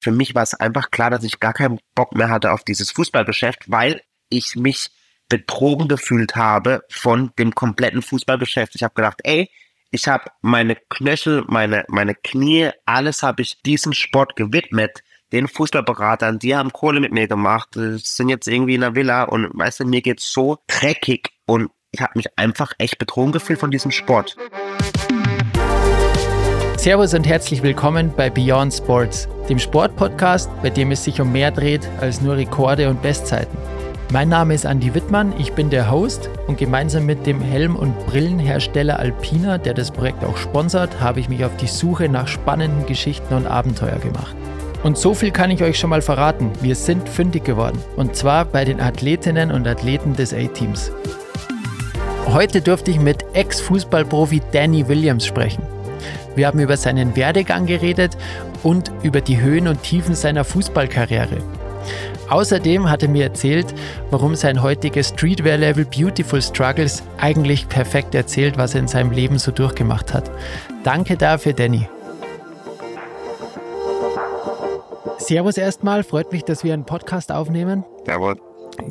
für mich war es einfach klar, dass ich gar keinen Bock mehr hatte auf dieses Fußballgeschäft, weil ich mich betrogen gefühlt habe von dem kompletten Fußballgeschäft. Ich habe gedacht, ey, ich habe meine Knöchel, meine, meine Knie, alles habe ich diesem Sport gewidmet. Den Fußballberatern, die haben Kohle mit mir gemacht, sind jetzt irgendwie in der Villa und weißt du, mir geht's so dreckig und ich habe mich einfach echt betrogen gefühlt von diesem Sport. Servus und herzlich willkommen bei Beyond Sports, dem Sportpodcast, bei dem es sich um mehr dreht als nur Rekorde und Bestzeiten. Mein Name ist Andy Wittmann, ich bin der Host und gemeinsam mit dem Helm- und Brillenhersteller Alpina, der das Projekt auch sponsert, habe ich mich auf die Suche nach spannenden Geschichten und Abenteuer gemacht. Und so viel kann ich euch schon mal verraten, wir sind fündig geworden. Und zwar bei den Athletinnen und Athleten des A-Teams. Heute durfte ich mit Ex-Fußballprofi Danny Williams sprechen. Wir haben über seinen Werdegang geredet und über die Höhen und Tiefen seiner Fußballkarriere. Außerdem hat er mir erzählt, warum sein heutiges Streetwear-Level Beautiful Struggles eigentlich perfekt erzählt, was er in seinem Leben so durchgemacht hat. Danke dafür, Danny. Servus erstmal, freut mich, dass wir einen Podcast aufnehmen. Servus.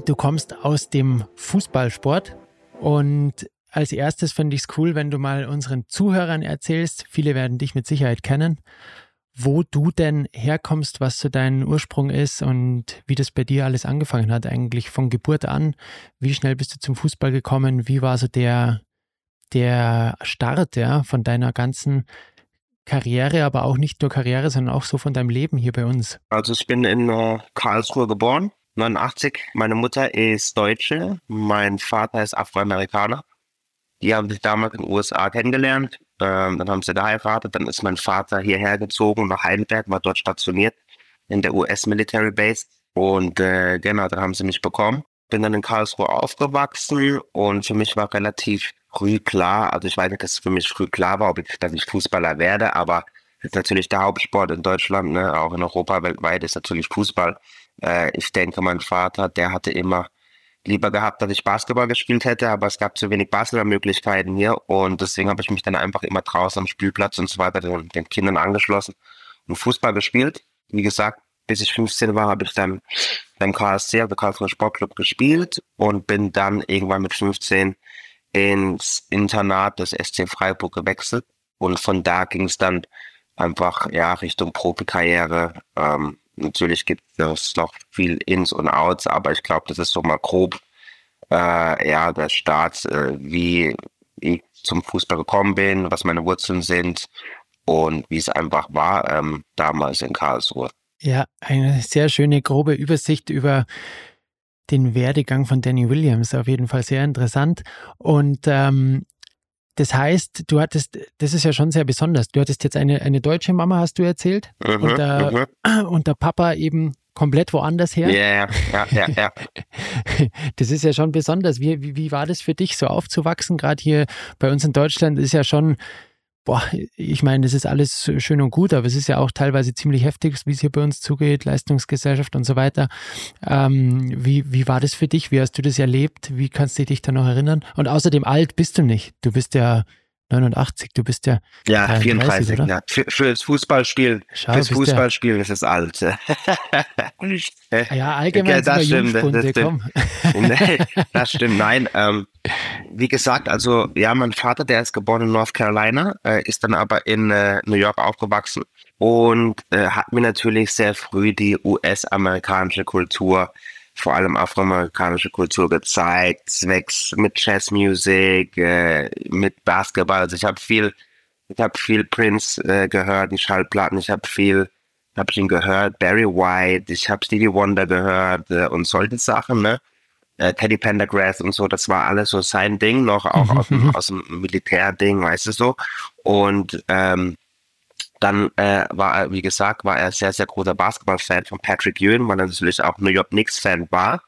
Du kommst aus dem Fußballsport und als erstes finde ich es cool, wenn du mal unseren Zuhörern erzählst, viele werden dich mit Sicherheit kennen, wo du denn herkommst, was so dein Ursprung ist und wie das bei dir alles angefangen hat, eigentlich von Geburt an. Wie schnell bist du zum Fußball gekommen? Wie war so der, der Start ja, von deiner ganzen Karriere, aber auch nicht nur Karriere, sondern auch so von deinem Leben hier bei uns? Also ich bin in äh, Karlsruhe geboren, 89. Meine Mutter ist Deutsche, mein Vater ist Afroamerikaner. Die haben sich damals in den USA kennengelernt. Ähm, dann haben sie da heiratet. Dann ist mein Vater hierher gezogen nach Heidelberg, war dort stationiert in der US Military Base. Und äh, genau, da haben sie mich bekommen. Bin dann in Karlsruhe aufgewachsen und für mich war relativ früh klar, also ich weiß nicht, dass es für mich früh klar war, ob ich, dass ich Fußballer werde, aber ist natürlich der Hauptsport in Deutschland, ne, auch in Europa weltweit ist natürlich Fußball. Äh, ich denke, mein Vater, der hatte immer lieber gehabt, dass ich Basketball gespielt hätte, aber es gab zu wenig Basketballmöglichkeiten hier und deswegen habe ich mich dann einfach immer draußen am Spielplatz und so weiter den, den Kindern angeschlossen und Fußball gespielt. Wie gesagt, bis ich 15 war, habe ich dann beim KSC, also Karlsruher Sportclub, gespielt und bin dann irgendwann mit 15 ins Internat des SC Freiburg gewechselt und von da ging es dann einfach ja Richtung Profikarriere. Ähm, Natürlich gibt es noch viel Ins und Outs, aber ich glaube, das ist so mal grob äh, ja der Start, äh, wie ich zum Fußball gekommen bin, was meine Wurzeln sind und wie es einfach war ähm, damals in Karlsruhe. Ja, eine sehr schöne grobe Übersicht über den Werdegang von Danny Williams. Auf jeden Fall sehr interessant. Und ähm, das heißt, du hattest, das ist ja schon sehr besonders. Du hattest jetzt eine, eine deutsche Mama, hast du erzählt, mhm, und, der, mhm. und der Papa eben komplett woanders her. Yeah, ja, ja, ja. Das ist ja schon besonders. Wie, wie, wie war das für dich, so aufzuwachsen? Gerade hier bei uns in Deutschland ist ja schon boah, ich meine, das ist alles schön und gut, aber es ist ja auch teilweise ziemlich heftig, wie es hier bei uns zugeht, Leistungsgesellschaft und so weiter. Ähm, wie, wie war das für dich? Wie hast du das erlebt? Wie kannst du dich da noch erinnern? Und außerdem alt bist du nicht. Du bist ja 89, du bist ja. Ja, 34, oder? ja. Für, fürs Fußballspielen. Schau, fürs Fußballspielen ja, ist es alt. ja, allgemein ja, das stimmt, das stimmt. nee, das stimmt, nein. Ähm, wie gesagt, also ja, mein Vater, der ist geboren in North Carolina, äh, ist dann aber in äh, New York aufgewachsen und äh, hat mir natürlich sehr früh die US-amerikanische Kultur vor allem afroamerikanische Kultur gezeigt, zwecks mit Jazzmusik, äh, mit Basketball. Also ich habe viel, ich habe viel Prince äh, gehört, die Schallplatten, ich habe viel, habe ich ihn gehört, Barry White, ich habe Stevie Wonder gehört äh, und solche Sachen, ne? Äh, Teddy Pendergrass und so, das war alles so sein Ding, noch auch aus, dem, aus dem Militärding, weißt du so. Und ähm, dann äh, war er, wie gesagt, war er sehr, sehr großer Basketball-Fan von Patrick Ewing, weil er natürlich auch New York Knicks-Fan war.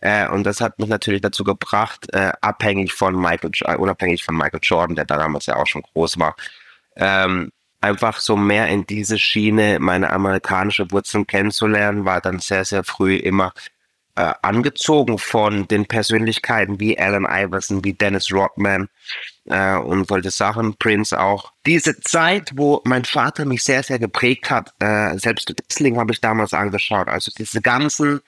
Äh, und das hat mich natürlich dazu gebracht, äh, abhängig von Michael, unabhängig von Michael Jordan, der damals ja auch schon groß war, ähm, einfach so mehr in diese Schiene meine amerikanische Wurzeln kennenzulernen, war dann sehr, sehr früh immer äh, angezogen von den Persönlichkeiten wie Allen Iverson, wie Dennis Rodman, äh, und solche Sachen, Prince auch. Diese Zeit, wo mein Vater mich sehr, sehr geprägt hat, äh, selbst Wrestling habe ich damals angeschaut, also diese ganzen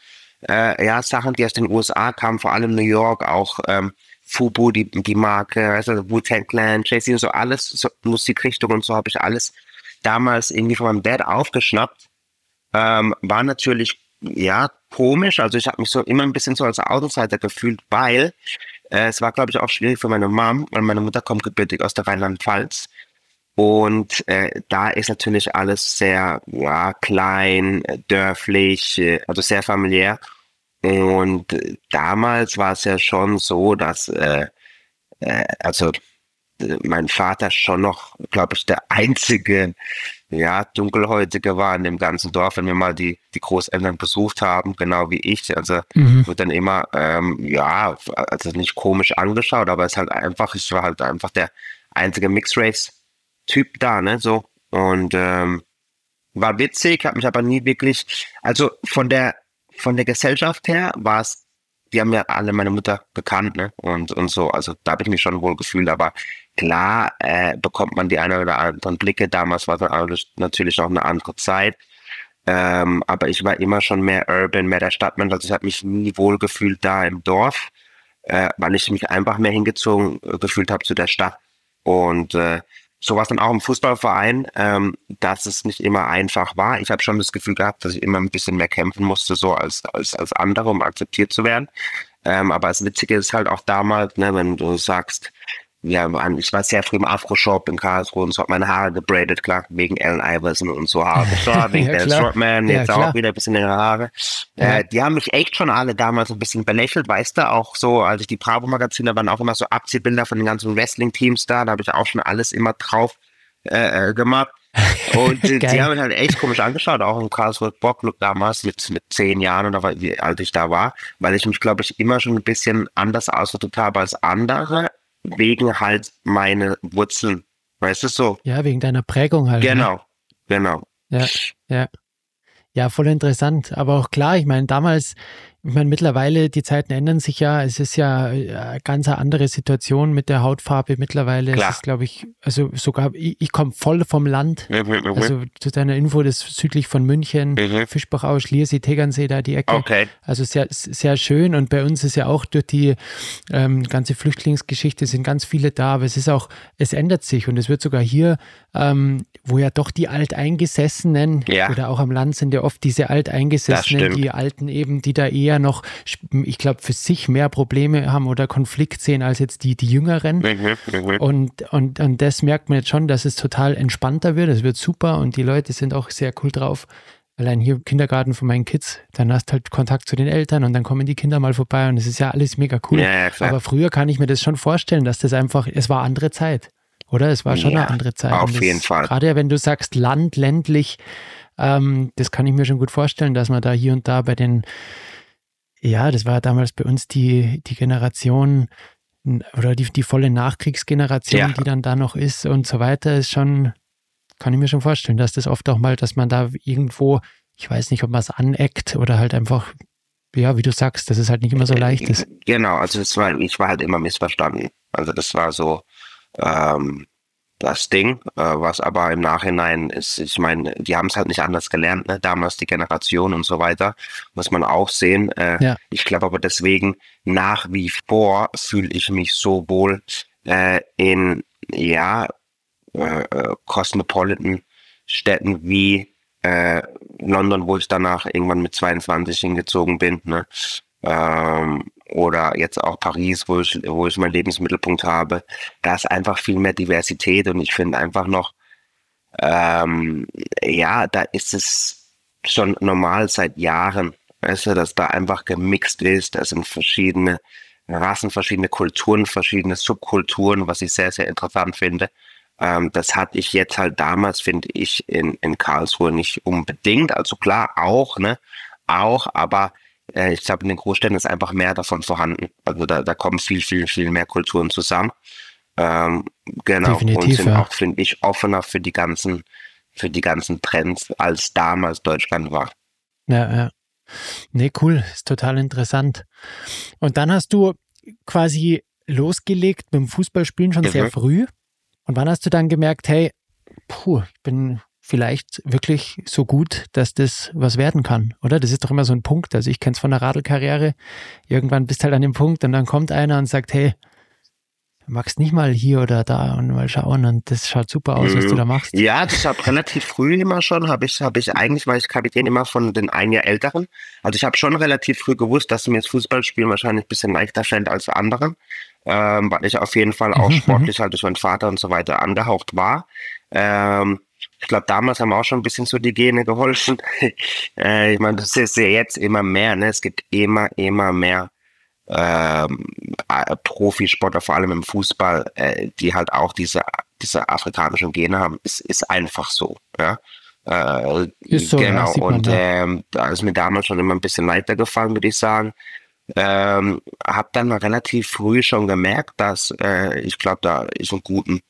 äh, ja, Sachen, die aus den USA kamen, vor allem New York, auch ähm, Fubu, die, die Marke, also Wu-Tang Clan, Jay-Z und so alles, so Musikrichtung und so habe ich alles damals irgendwie von meinem Dad aufgeschnappt. Ähm, war natürlich, ja, komisch, also ich habe mich so immer ein bisschen so als Außenseiter gefühlt, weil äh, es war, glaube ich, auch schwierig für meine Mom, weil meine Mutter kommt gebürtig aus der Rheinland-Pfalz. Und äh, da ist natürlich alles sehr ja, klein, dörflich, äh, also sehr familiär. Und äh, damals war es ja schon so, dass äh, äh, also mein Vater schon noch, glaube ich, der einzige ja, Dunkelhäutige war in dem ganzen Dorf, wenn wir mal die, die Großeltern besucht haben, genau wie ich. Also mhm. wird dann immer, ähm, ja, also nicht komisch angeschaut, aber es ist halt einfach, ich war halt einfach der einzige Mixed Race-Typ da, ne, so. Und ähm, war witzig, hat mich aber nie wirklich, also von der, von der Gesellschaft her war es die haben ja alle meine Mutter bekannt, ne? Und, und so. Also da habe ich mich schon wohl gefühlt, aber klar äh, bekommt man die eine oder anderen Blicke. Damals war es natürlich auch eine andere Zeit. Ähm, aber ich war immer schon mehr urban, mehr der Stadtmensch. Also ich habe mich nie wohl gefühlt da im Dorf, äh, weil ich mich einfach mehr hingezogen äh, gefühlt habe zu der Stadt. Und äh, so war es dann auch im Fußballverein, ähm, dass es nicht immer einfach war. Ich habe schon das Gefühl gehabt, dass ich immer ein bisschen mehr kämpfen musste, so als, als, als andere, um akzeptiert zu werden. Ähm, aber das Witzige ist halt auch damals, ne, wenn du sagst, ja, ich war sehr früh im Afro-Shop in Karlsruhe und so hat meine Haare gebradet, klar, wegen Allen Iverson und so Haare wegen ja, der Shortman, jetzt ja, auch wieder ein bisschen längere Haare. Ja. Äh, die haben mich echt schon alle damals ein bisschen belächelt, weißt du, auch so, als ich die Bravo-Magazine, waren auch immer so Abziehbilder von den ganzen Wrestling-Teams da, da habe ich auch schon alles immer drauf äh, äh gemacht. Und die, die haben mich halt echt komisch angeschaut, auch im Karlsruhe Bocklook damals mit, mit zehn Jahren oder wie alt ich da war, weil ich mich, glaube ich, immer schon ein bisschen anders ausgedrückt habe als andere wegen halt meine Wurzeln. Weißt du so? Ja, wegen deiner Prägung halt. Ne? Genau, ne? genau. Ja, ja. Ja, voll interessant. Aber auch klar, ich meine, damals ich meine, mittlerweile, die Zeiten ändern sich ja. Es ist ja eine äh, ganz andere Situation mit der Hautfarbe. Mittlerweile Klar. ist es, glaube ich, also sogar, ich, ich komme voll vom Land. Also zu deiner Info, das ist südlich von München, mhm. Fischbachau, Schliersee, Tegernsee, da die Ecke. Okay. Also sehr, sehr schön. Und bei uns ist ja auch durch die ähm, ganze Flüchtlingsgeschichte sind ganz viele da. Aber es ist auch, es ändert sich. Und es wird sogar hier, ähm, wo ja doch die Alteingesessenen ja. oder auch am Land sind ja oft diese Alteingesessenen, die Alten eben, die da eher eher noch, ich glaube, für sich mehr Probleme haben oder Konflikt sehen als jetzt die, die Jüngeren. Mhm, mhm, und, und, und das merkt man jetzt schon, dass es total entspannter wird. Es wird super und die Leute sind auch sehr cool drauf. Allein hier im Kindergarten von meinen Kids, dann hast du halt Kontakt zu den Eltern und dann kommen die Kinder mal vorbei und es ist ja alles mega cool. Ja, Aber früher kann ich mir das schon vorstellen, dass das einfach, es war andere Zeit. Oder? Es war schon ja, eine andere Zeit. Auf jeden Fall. Gerade wenn du sagst, Land, ländlich, ähm, das kann ich mir schon gut vorstellen, dass man da hier und da bei den ja, das war damals bei uns die, die Generation oder die, die volle Nachkriegsgeneration, ja. die dann da noch ist und so weiter, ist schon, kann ich mir schon vorstellen, dass das oft auch mal, dass man da irgendwo, ich weiß nicht, ob man es aneckt oder halt einfach, ja, wie du sagst, dass es halt nicht immer so leicht ist. Genau, also war, ich war halt immer missverstanden. Also das war so, ähm, das Ding, äh, was aber im Nachhinein ist, ich meine, die haben es halt nicht anders gelernt, ne? damals die Generation und so weiter, muss man auch sehen. Äh, ja. Ich glaube aber deswegen nach wie vor fühle ich mich so wohl äh, in, ja, äh, äh cosmopolitan Städten wie äh, London, wo ich danach irgendwann mit 22 hingezogen bin. Ne? Ähm, oder jetzt auch Paris, wo ich, wo ich meinen Lebensmittelpunkt habe, da ist einfach viel mehr Diversität und ich finde einfach noch, ähm, ja, da ist es schon normal seit Jahren, weißt du, dass da einfach gemixt ist, da sind verschiedene Rassen, verschiedene Kulturen, verschiedene Subkulturen, was ich sehr, sehr interessant finde. Ähm, das hatte ich jetzt halt damals, finde ich, in, in Karlsruhe nicht unbedingt. Also klar, auch, ne? Auch, aber äh, ich glaube, in den Großstädten ist einfach mehr davon vorhanden. Also da, da kommen viel, viel, viel mehr Kulturen zusammen. Ähm, genau. Definitiv, und sind ja. auch, finde ich, offener für die ganzen, für die ganzen Trends, als damals Deutschland war. Ja, ja. Nee, cool, ist total interessant. Und dann hast du quasi losgelegt mit dem Fußballspielen schon mhm. sehr früh. Und wann hast du dann gemerkt, hey, puh, ich bin vielleicht wirklich so gut, dass das was werden kann, oder? Das ist doch immer so ein Punkt. Also ich kenne es von der Radlkarriere. Irgendwann bist halt an dem Punkt und dann kommt einer und sagt, hey, magst nicht mal hier oder da und mal schauen und das schaut super aus, was du da machst. Ja, das habe relativ früh immer schon, habe ich, habe ich eigentlich, war ich Kapitän immer von den ein Jahr Älteren. Also ich habe schon relativ früh gewusst, dass mir das Fußballspielen wahrscheinlich ein bisschen leichter fällt als anderen, ähm, weil ich auf jeden Fall auch mhm, sportlich mhm. halt durch meinen Vater und so weiter angehaucht war. Ähm, ich glaube, damals haben auch schon ein bisschen so die Gene geholfen. äh, ich meine, das ist ja jetzt immer mehr, ne? Es gibt immer, immer mehr ähm, Profisportler, vor allem im Fußball, äh, die halt auch diese, diese afrikanischen Gene haben. Es ist einfach so, ja. Äh, ist so, genau, ja, und ähm, da ist mir damals schon immer ein bisschen leichter gefallen, würde ich sagen. Ähm, habe dann relativ früh schon gemerkt, dass äh, ich glaube, da ich einen guten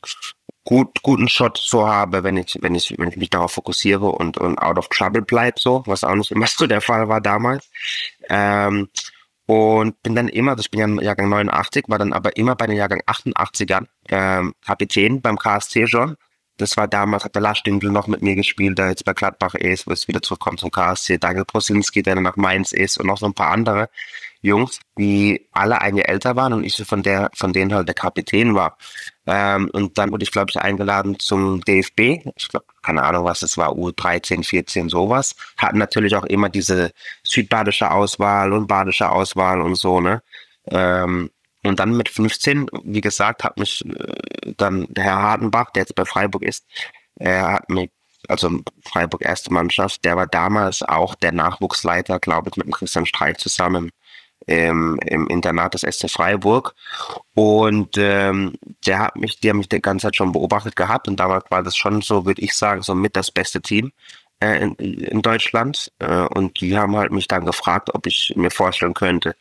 gut, guten Shot so habe, wenn ich, wenn ich, wenn ich mich darauf fokussiere und, und out of trouble bleibt, so, was auch nicht immer so der Fall war damals. Ähm, und bin dann immer, das bin ja im Jahrgang 89, war dann aber immer bei den Jahrgang 88ern ähm, Kapitän beim KSC schon. Das war damals, hat der Lars Stindl noch mit mir gespielt, der jetzt bei Gladbach ist, wo es wieder zurückkommt zum KSC. Daniel Prosinski, der dann nach Mainz ist und noch so ein paar andere Jungs, die alle ein Jahr älter waren und ich von der, von denen halt der Kapitän war. Ähm, und dann wurde ich, glaube ich, eingeladen zum DFB. Ich glaube, keine Ahnung, was es war, U13, 14, sowas. Hatten natürlich auch immer diese südbadische Auswahl und badische Auswahl und so, ne? Ähm, und dann mit 15, wie gesagt, hat mich äh, dann der Herr Hardenbach, der jetzt bei Freiburg ist, er hat mich, also Freiburg erste Mannschaft, der war damals auch der Nachwuchsleiter, glaube ich, mit dem Christian Streich zusammen im, im Internat des SC Freiburg. Und ähm, der hat mich, die haben mich die ganze Zeit schon beobachtet gehabt und damals war das schon so, würde ich sagen, so mit das beste Team äh, in, in Deutschland. Äh, und die haben halt mich dann gefragt, ob ich mir vorstellen könnte,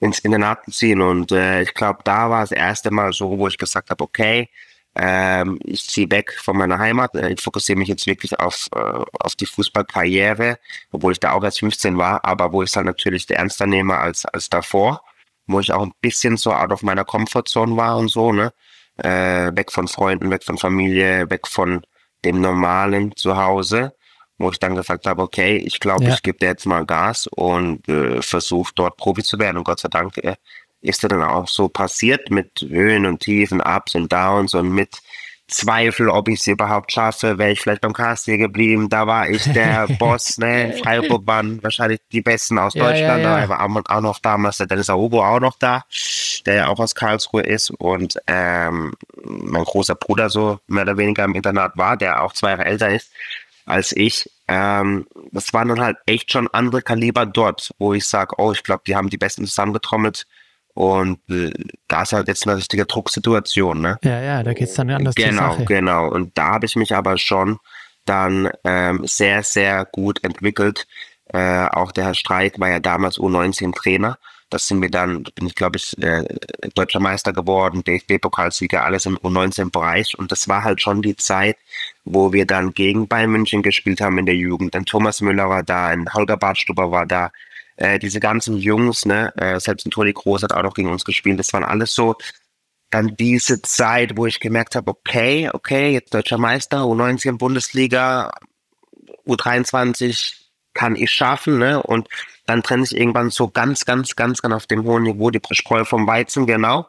ins Internat zu ziehen. Und äh, ich glaube, da war das erste Mal so, wo ich gesagt habe, okay, ähm, ich ziehe weg von meiner Heimat. Äh, ich fokussiere mich jetzt wirklich auf, äh, auf die Fußballkarriere, obwohl ich da auch erst 15 war, aber wo ich es dann natürlich ernster nehme als, als davor, wo ich auch ein bisschen so out of meiner Comfortzone war und so, ne? Äh, weg von Freunden, weg von Familie, weg von dem normalen Zuhause, wo ich dann gesagt habe, okay, ich glaube, ja. ich gebe dir jetzt mal Gas und äh, versuche dort Profi zu werden. Und Gott sei Dank äh, ist dann auch so passiert mit Höhen und Tiefen, Ups und Downs und mit Zweifel, ob ich es überhaupt schaffe, wäre ich vielleicht beim KSC geblieben. Da war ich der Boss, ne? In Freiburg waren wahrscheinlich die Besten aus ja, Deutschland. Ja, ja. Da war auch noch damals der Dennis Aobo auch noch da, der ja auch aus Karlsruhe ist. Und ähm, mein großer Bruder so mehr oder weniger im Internat war, der auch zwei Jahre älter ist als ich. Ähm, das waren dann halt echt schon andere Kaliber dort, wo ich sage, oh, ich glaube, die haben die Besten zusammengetrommelt und äh, da ist halt jetzt eine richtige Drucksituation, ne? Ja, ja, da geht es dann anders Genau, genau. Und da habe ich mich aber schon dann ähm, sehr, sehr gut entwickelt. Äh, auch der Herr Streik war ja damals U19-Trainer. Das sind wir dann, bin ich glaube ich, äh, deutscher Meister geworden, DFB-Pokalsieger, alles im U19-Bereich. Und das war halt schon die Zeit, wo wir dann gegen Bayern München gespielt haben in der Jugend. Dann Thomas Müller war da, ein Holger Bartstuber war da, äh, diese ganzen Jungs, ne, äh, selbst ein Toni Groß hat auch noch gegen uns gespielt, das waren alles so dann diese Zeit, wo ich gemerkt habe, okay, okay, jetzt deutscher Meister, U19 Bundesliga, U23 kann ich schaffen, ne? Und dann trenne ich irgendwann so ganz, ganz, ganz, ganz auf dem hohen Niveau die Spreu vom Weizen, genau.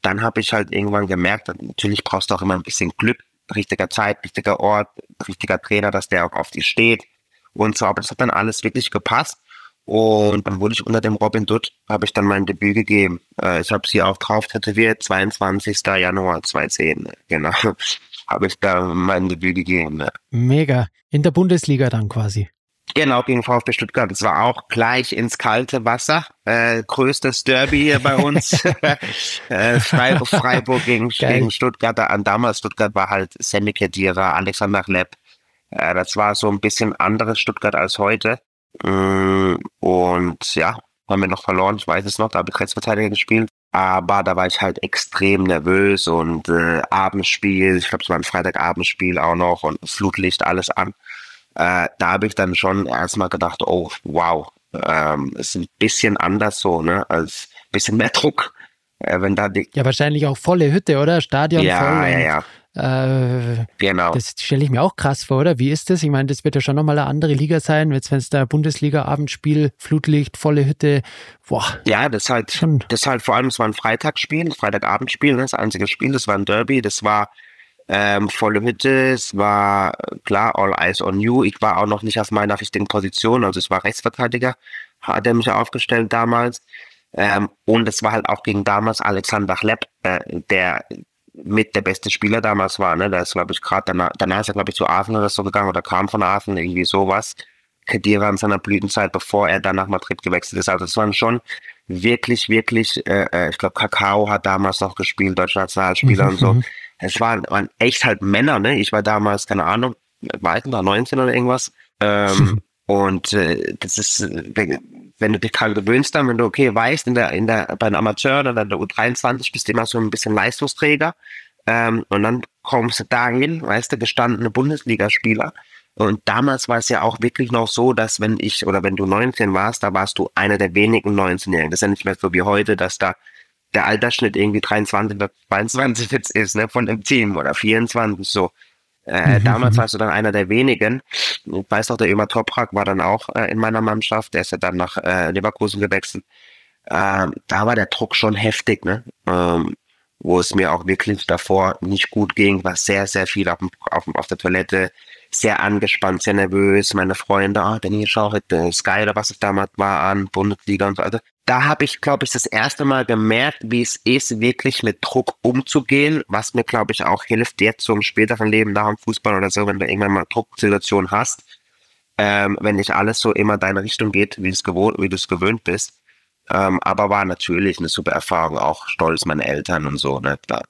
Dann habe ich halt irgendwann gemerkt, natürlich brauchst du auch immer ein bisschen Glück, richtiger Zeit, richtiger Ort, richtiger Trainer, dass der auch auf dich steht und so. Aber das hat dann alles wirklich gepasst. Und dann wurde ich unter dem Robin Dutt, habe ich dann mein Debüt gegeben. Äh, ich habe sie auch drauf tätowiert, 22. Januar 2010, genau. habe ich da mein Debüt gegeben. Ja. Mega. In der Bundesliga dann quasi. Genau, gegen VfB Stuttgart. Es war auch gleich ins kalte Wasser. Äh, größtes Derby hier bei uns. äh, Freiburg, Freiburg gegen, gegen Stuttgart. An damals Stuttgart war halt Sammy Kedira, Alexander Lepp. Äh, das war so ein bisschen anderes Stuttgart als heute. Äh, und ja, haben wir noch verloren, ich weiß es noch, da habe ich Rechtsverteidiger gespielt. Aber da war ich halt extrem nervös und äh, Abendspiel, ich glaube, es war ein Freitagabendspiel auch noch und Flutlicht, alles an. Äh, da habe ich dann schon erstmal gedacht, oh, wow, ähm, ist ein bisschen anders so, ne, als bisschen mehr Druck. Äh, wenn da die, ja, wahrscheinlich auch volle Hütte, oder? Stadion ja, voll. ja, ja. Äh, genau. Das stelle ich mir auch krass vor, oder? Wie ist das? Ich meine, das wird ja schon nochmal eine andere Liga sein, jetzt wenn es da Bundesliga-Abendspiel, Flutlicht, volle Hütte, boah. Ja, das halt, schon. das halt vor allem, es war ein Freitagsspiel, ein Freitagabendspiel, ne, das einzige Spiel, das war ein Derby, das war ähm, volle Hütte, es war klar, all eyes on you. Ich war auch noch nicht auf meiner richtigen Position, also es war Rechtsverteidiger, hat er mich aufgestellt damals. Ähm, und es war halt auch gegen damals Alexander Chlepp, äh, der mit der beste Spieler damals war. Ne? Der ist, glaube ich, gerade danach, danach ist er, glaube ich, zu Aachen oder so gegangen oder kam von Aachen, irgendwie sowas. Kedira in seiner Blütenzeit, bevor er dann nach Madrid gewechselt ist. Also es waren schon wirklich, wirklich, äh, äh ich glaube, Kakao hat damals noch gespielt, deutscher Nationalspieler und so. Mhm. Es waren, waren echt halt Männer, ne? Ich war damals, keine Ahnung, war ich da 19 oder irgendwas. Ähm, und äh, das ist, wenn du dich daran gewöhnst, dann, wenn du, okay, weißt, in der, in der, bei einem Amateur oder der U23 bist du immer so ein bisschen Leistungsträger. Ähm, und dann kommst du dahin, weißt du, gestandene Bundesligaspieler. Und damals war es ja auch wirklich noch so, dass wenn ich oder wenn du 19 warst, da warst du einer der wenigen 19-Jährigen. Das ist ja nicht mehr so wie heute, dass da der Altersschnitt irgendwie 23 oder 22 jetzt ist, ne, von dem Team oder 24 so. Äh, mhm. Damals mhm. warst du dann einer der wenigen. Ich weiß noch, der Ömer Toprak war dann auch äh, in meiner Mannschaft. Der ist ja dann nach äh, Leverkusen gewechselt. Ähm, da war der Druck schon heftig, ne? Ähm, wo es mir auch wirklich davor nicht gut ging, war sehr, sehr viel auf, auf, auf der Toilette, sehr angespannt, sehr nervös. Meine Freunde, ah, oh, Danny, schau heute Sky oder was es damals war an, Bundesliga und so weiter. Da habe ich, glaube ich, das erste Mal gemerkt, wie es ist, wirklich mit Druck umzugehen, was mir, glaube ich, auch hilft jetzt zum späteren Leben nach dem Fußball oder so, wenn du irgendwann mal Drucksituation hast, ähm, wenn nicht alles so immer deine Richtung geht, wie du es gewöhnt bist. Ähm, aber war natürlich eine super Erfahrung, auch stolz meine Eltern und so, ne, klar.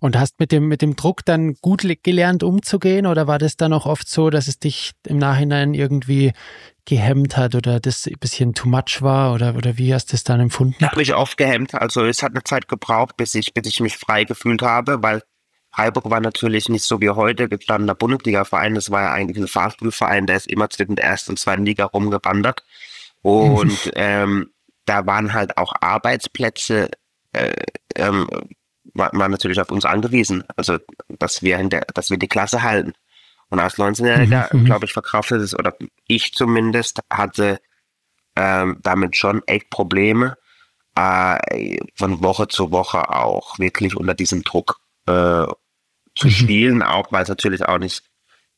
Und hast mit dem, mit dem Druck dann gut gelernt umzugehen oder war das dann auch oft so, dass es dich im Nachhinein irgendwie gehemmt hat oder das ein bisschen too much war oder, oder wie hast du es dann empfunden? Hat mich oft gehemmt. Also es hat eine Zeit gebraucht, bis ich, bis ich mich frei gefühlt habe, weil Freiburg war natürlich nicht so wie heute gestandener Bundesliga-Verein. Das war ja eigentlich ein Fahrstuhlverein, der ist immer zwischen der ersten und zweiten Liga rumgewandert. Und ähm, da waren halt auch Arbeitsplätze, äh, ähm, war, natürlich auf uns angewiesen. Also, dass wir, in der, dass wir die Klasse halten. Und als 19-Jähriger, mhm, mhm. glaube ich, verkraftet es, oder ich zumindest, hatte ähm, damit schon echt Probleme, äh, von Woche zu Woche auch wirklich unter diesem Druck äh, zu mhm. spielen, auch weil es natürlich auch nicht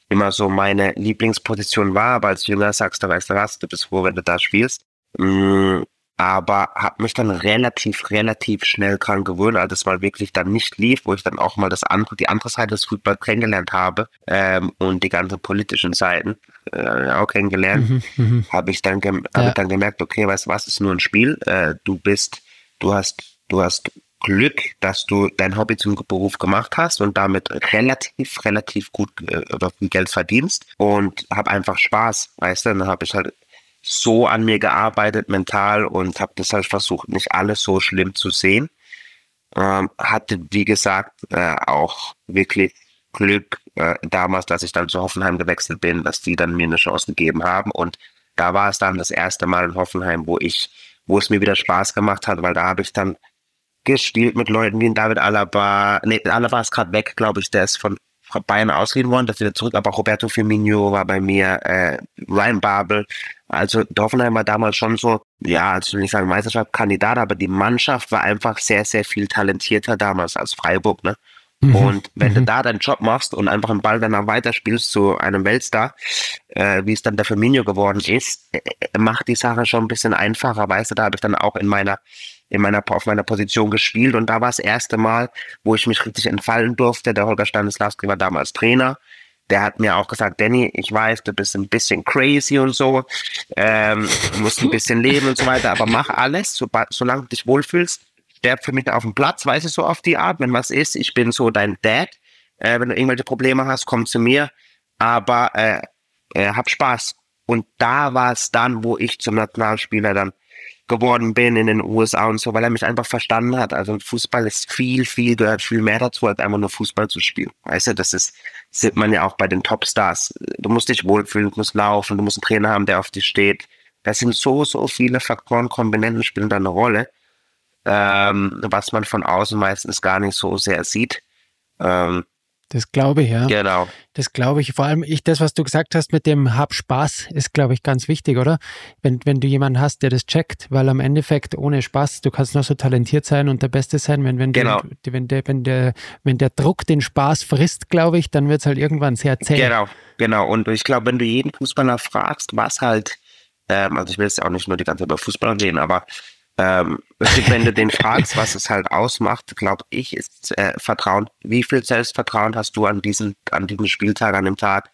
immer so meine Lieblingsposition war, aber als Jünger sagst du, weißt du was, du bist froh, wenn du da spielst. Mm, aber habe mich dann relativ, relativ schnell dran gewöhnt, als es mal wirklich dann nicht lief, wo ich dann auch mal das andere, die andere Seite des Fußballs kennengelernt habe ähm, und die ganzen politischen Seiten äh, auch kennengelernt, mhm, mhm. habe ich dann ja. hab ich dann gemerkt, okay, weißt du was, ist nur ein Spiel. Äh, du bist, du hast, du hast Glück, dass du dein Hobby zum Beruf gemacht hast und damit relativ, relativ gut äh, Geld verdienst und hab einfach Spaß, weißt du, dann habe ich halt so an mir gearbeitet mental und habe das halt versucht, nicht alles so schlimm zu sehen. Ähm, hatte, wie gesagt, äh, auch wirklich Glück äh, damals, dass ich dann zu Hoffenheim gewechselt bin, dass die dann mir eine Chance gegeben haben. Und da war es dann das erste Mal in Hoffenheim, wo ich, wo es mir wieder Spaß gemacht hat, weil da habe ich dann gespielt mit Leuten wie David Alaba. Nee, Alaba ist gerade weg, glaube ich, der ist von Bayern ausgeliehen worden, das wieder zurück, aber Roberto Firmino war bei mir, äh, Ryan Babel. Also Hoffenheim war damals schon so, ja, also nicht sagen Meisterschaftskandidat, aber die Mannschaft war einfach sehr, sehr viel talentierter damals als Freiburg, ne? Mhm. Und wenn mhm. du da deinen Job machst und einfach einen Ball danach weiterspielst zu einem Weltstar, äh, wie es dann der Firmino geworden ist, äh, macht die Sache schon ein bisschen einfacher, weißt du, da habe ich dann auch in meiner in meiner, auf meiner Position gespielt und da war das erste Mal, wo ich mich richtig entfallen durfte. Der Holger Stanislawski war damals Trainer. Der hat mir auch gesagt, Danny, ich weiß, du bist ein bisschen crazy und so, ähm, du musst ein bisschen leben und so weiter, aber mach alles, so, solange du dich wohlfühlst. Der für mich auf dem Platz, weiß ich so auf die Art, wenn was ist, ich bin so dein Dad. Äh, wenn du irgendwelche Probleme hast, komm zu mir, aber äh, äh, hab Spaß. Und da war es dann, wo ich zum Nationalspieler dann geworden bin in den USA und so, weil er mich einfach verstanden hat. Also Fußball ist viel, viel, gehört viel mehr dazu, als einfach nur Fußball zu spielen. Weißt du, das ist, sieht man ja auch bei den Topstars. Du musst dich wohlfühlen, du musst laufen, du musst einen Trainer haben, der auf dich steht. Das sind so, so viele Faktoren, Komponenten spielen da eine Rolle. ähm, was man von außen meistens gar nicht so sehr sieht. Ähm, das glaube ich, ja. Genau. Das glaube ich. Vor allem ich, das, was du gesagt hast mit dem Hab Spaß, ist, glaube ich, ganz wichtig, oder? Wenn, wenn du jemanden hast, der das checkt, weil am Endeffekt ohne Spaß, du kannst noch so talentiert sein und der Beste sein, wenn, wenn, genau. der, wenn, der, wenn, der, wenn der Druck den Spaß frisst, glaube ich, dann wird es halt irgendwann sehr zäh. Genau, genau. Und ich glaube, wenn du jeden Fußballer fragst, was halt, ähm, also ich will jetzt auch nicht nur die ganze Zeit über Fußballer reden, aber ähm, wenn du den fragst, was es halt ausmacht, glaube ich, ist äh, Vertrauen. Wie viel Selbstvertrauen hast du an diesem, an diesem Spieltag, an dem Tag?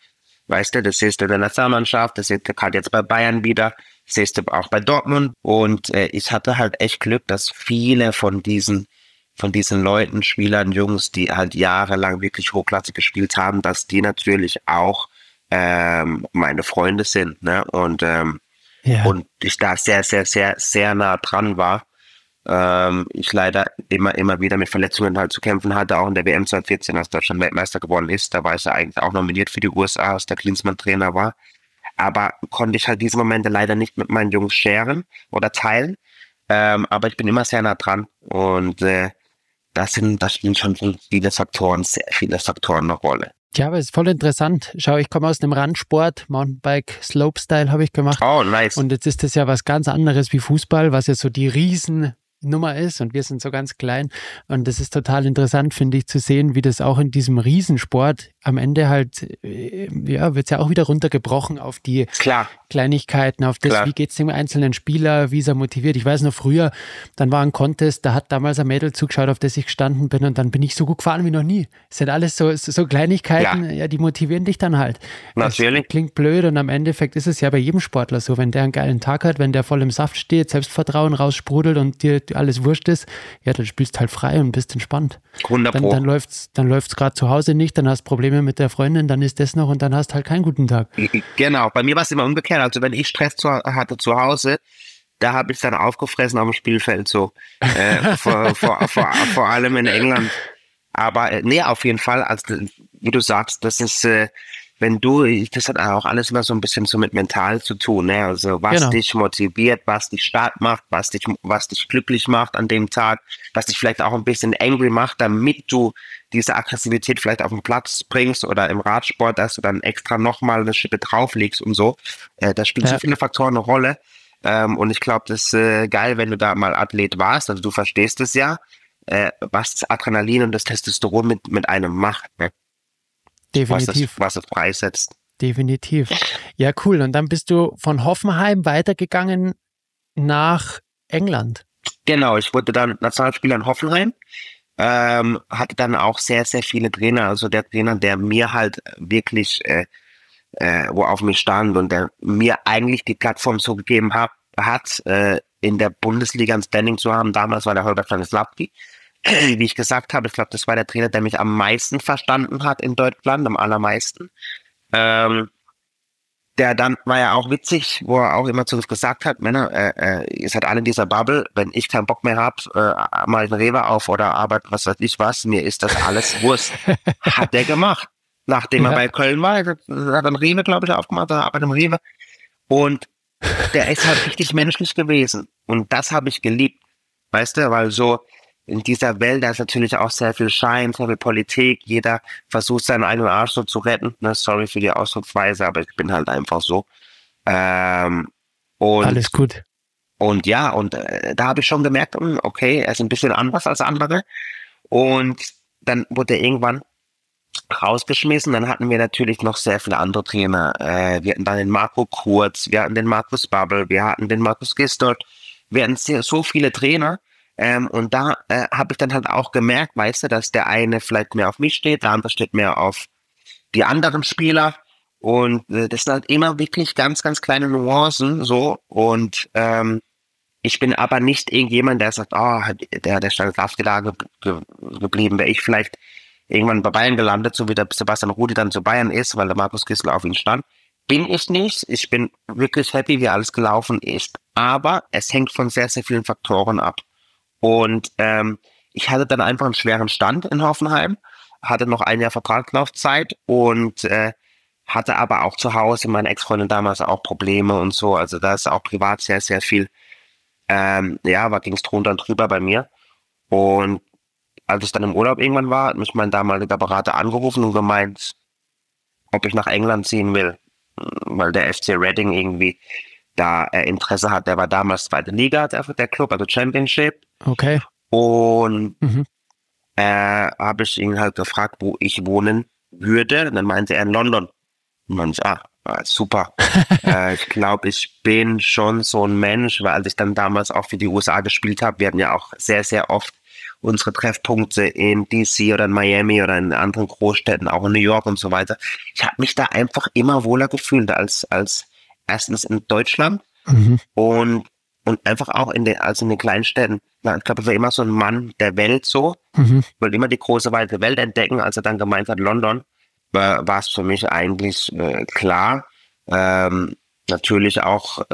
Weißt du, das siehst du in der Nationalmannschaft, das siehst du gerade jetzt bei Bayern wieder, das siehst du auch bei Dortmund. Und äh, ich hatte halt echt Glück, dass viele von diesen, von diesen Leuten, Spielern, Jungs, die halt jahrelang wirklich hochklassig gespielt haben, dass die natürlich auch ähm, meine Freunde sind. Ne? Und ähm, ja. Und ich da sehr, sehr, sehr, sehr nah dran war. Ähm, ich leider immer, immer wieder mit Verletzungen halt zu kämpfen hatte, auch in der WM 2014, als Deutschland Weltmeister geworden ist. Da war ich ja eigentlich auch nominiert für die USA, als der Klinsmann Trainer war. Aber konnte ich halt diese Momente leider nicht mit meinen Jungs scheren oder teilen. Ähm, aber ich bin immer sehr nah dran und äh, das sind, das spielen schon viele Faktoren, sehr viele Faktoren eine Rolle. Ja, aber es ist voll interessant. Schau, ich komme aus dem Randsport, Mountainbike, Slopestyle habe ich gemacht. Oh, nice. Und jetzt ist das ja was ganz anderes wie Fußball, was ja so die riesen Nummer ist und wir sind so ganz klein. Und das ist total interessant, finde ich, zu sehen, wie das auch in diesem Riesensport am Ende halt, äh, ja, wird es ja auch wieder runtergebrochen auf die Klar. Kleinigkeiten, auf das, Klar. wie geht es dem einzelnen Spieler, wie ist er motiviert. Ich weiß noch früher, dann war ein Contest, da hat damals ein Mädel zugeschaut, auf das ich gestanden bin und dann bin ich so gut gefahren wie noch nie. Es sind alles so, so Kleinigkeiten, ja. ja die motivieren dich dann halt. Natürlich. Das klingt blöd und am Endeffekt ist es ja bei jedem Sportler so, wenn der einen geilen Tag hat, wenn der voll im Saft steht, Selbstvertrauen raussprudelt und dir alles wurscht ist, ja, dann spielst halt frei und bist entspannt. 100 Dann, dann läuft es dann läuft's gerade zu Hause nicht, dann hast du Probleme mit der Freundin, dann ist das noch und dann hast halt keinen guten Tag. Genau, bei mir war es immer umgekehrt. Also wenn ich Stress zu, hatte zu Hause, da habe ich dann aufgefressen auf dem Spielfeld so. Äh, vor, vor, vor, vor allem in England. Aber äh, nee, auf jeden Fall, also wie du sagst, das ist äh, wenn du, das hat auch alles immer so ein bisschen so mit mental zu tun, ne? Also was genau. dich motiviert, was dich stark macht, was dich, was dich glücklich macht an dem Tag, was dich vielleicht auch ein bisschen angry macht, damit du diese Aggressivität vielleicht auf den Platz bringst oder im Radsport, dass du dann extra nochmal eine Schippe drauflegst und so. Äh, da spielen ja. so viele Faktoren eine Rolle. Ähm, und ich glaube, das ist äh, geil, wenn du da mal Athlet warst, also du verstehst es ja, äh, was das Adrenalin und das Testosteron mit, mit einem macht. Ne? Definitiv. Was es, was es freisetzt. Definitiv. Ja, cool. Und dann bist du von Hoffenheim weitergegangen nach England. Genau, ich wurde dann Nationalspieler in Hoffenheim. Ähm, hatte dann auch sehr, sehr viele Trainer. Also der Trainer, der mir halt wirklich, äh, äh, wo auf mich stand und der mir eigentlich die Plattform so gegeben hat, hat äh, in der Bundesliga ein Standing zu haben. Damals war der Holger Stanislavski. Wie ich gesagt habe, ich glaube, das war der Trainer, der mich am meisten verstanden hat in Deutschland, am allermeisten. Ähm, der dann war ja auch witzig, wo er auch immer zu uns gesagt hat, Männer, äh, äh, ihr seid alle in dieser Bubble, wenn ich keinen Bock mehr hab, äh, mal ein Rewe auf oder Arbeit, was weiß ich was, mir ist das alles Wurst. hat der gemacht. Nachdem ja. er bei Köln war, hat er ein Rewe, glaube ich, aufgemacht, er arbeitet im Rewe. Und der ist halt richtig menschlich gewesen. Und das habe ich geliebt. Weißt du, weil so, in dieser Welt, da ist natürlich auch sehr viel Schein, sehr viel Politik. Jeder versucht seinen eigenen Arsch so zu retten. Ne? Sorry für die Ausdrucksweise, aber ich bin halt einfach so. Ähm, und, Alles gut. Und ja, und äh, da habe ich schon gemerkt, hm, okay, er ist ein bisschen anders als andere. Und dann wurde er irgendwann rausgeschmissen. Dann hatten wir natürlich noch sehr viele andere Trainer. Äh, wir hatten dann den Marco Kurz, wir hatten den Markus Bubble, wir hatten den Markus Gistert. Wir hatten sehr, so viele Trainer. Ähm, und da äh, habe ich dann halt auch gemerkt, weißt du, dass der eine vielleicht mehr auf mich steht, der andere steht mehr auf die anderen Spieler. Und äh, das sind halt immer wirklich ganz, ganz kleine Nuancen so. Und ähm, ich bin aber nicht irgendjemand, der sagt, oh, der, der Stanislavski da ge ge geblieben, wäre ich vielleicht irgendwann bei Bayern gelandet, so wie der Sebastian Rudi dann zu Bayern ist, weil der Markus Kissel auf ihn stand. Bin ich nicht. Ich bin wirklich happy, wie alles gelaufen ist. Aber es hängt von sehr, sehr vielen Faktoren ab. Und ähm, ich hatte dann einfach einen schweren Stand in Hoffenheim, hatte noch ein Jahr Vertragslaufzeit und äh, hatte aber auch zu Hause, meine Ex-Freundin damals auch Probleme und so. Also da ist auch privat sehr, sehr viel ähm, ja, war ging es drunter und drüber bei mir. Und als ich dann im Urlaub irgendwann war, hat mich mein damaliger Berater angerufen und gemeint, ob ich nach England ziehen will, weil der FC Reading irgendwie da äh, Interesse hat. Der war damals zweite Liga, der, der Club, also Championship. Okay. Und mhm. äh, habe ich ihn halt gefragt, wo ich wohnen würde. Und dann meinte er in London. Und dann ich, ah, ah super. äh, ich glaube, ich bin schon so ein Mensch, weil als ich dann damals auch für die USA gespielt habe, wir hatten ja auch sehr, sehr oft unsere Treffpunkte in DC oder in Miami oder in anderen Großstädten, auch in New York und so weiter. Ich habe mich da einfach immer wohler gefühlt als, als erstens in Deutschland mhm. und, und einfach auch in den, also in den Kleinstädten. Ich glaube, ich war immer so ein Mann der Welt so. Mhm. Wollte immer die große weite Welt entdecken. Als er dann gemeint hat, London, war, war es für mich eigentlich äh, klar. Ähm, natürlich auch äh,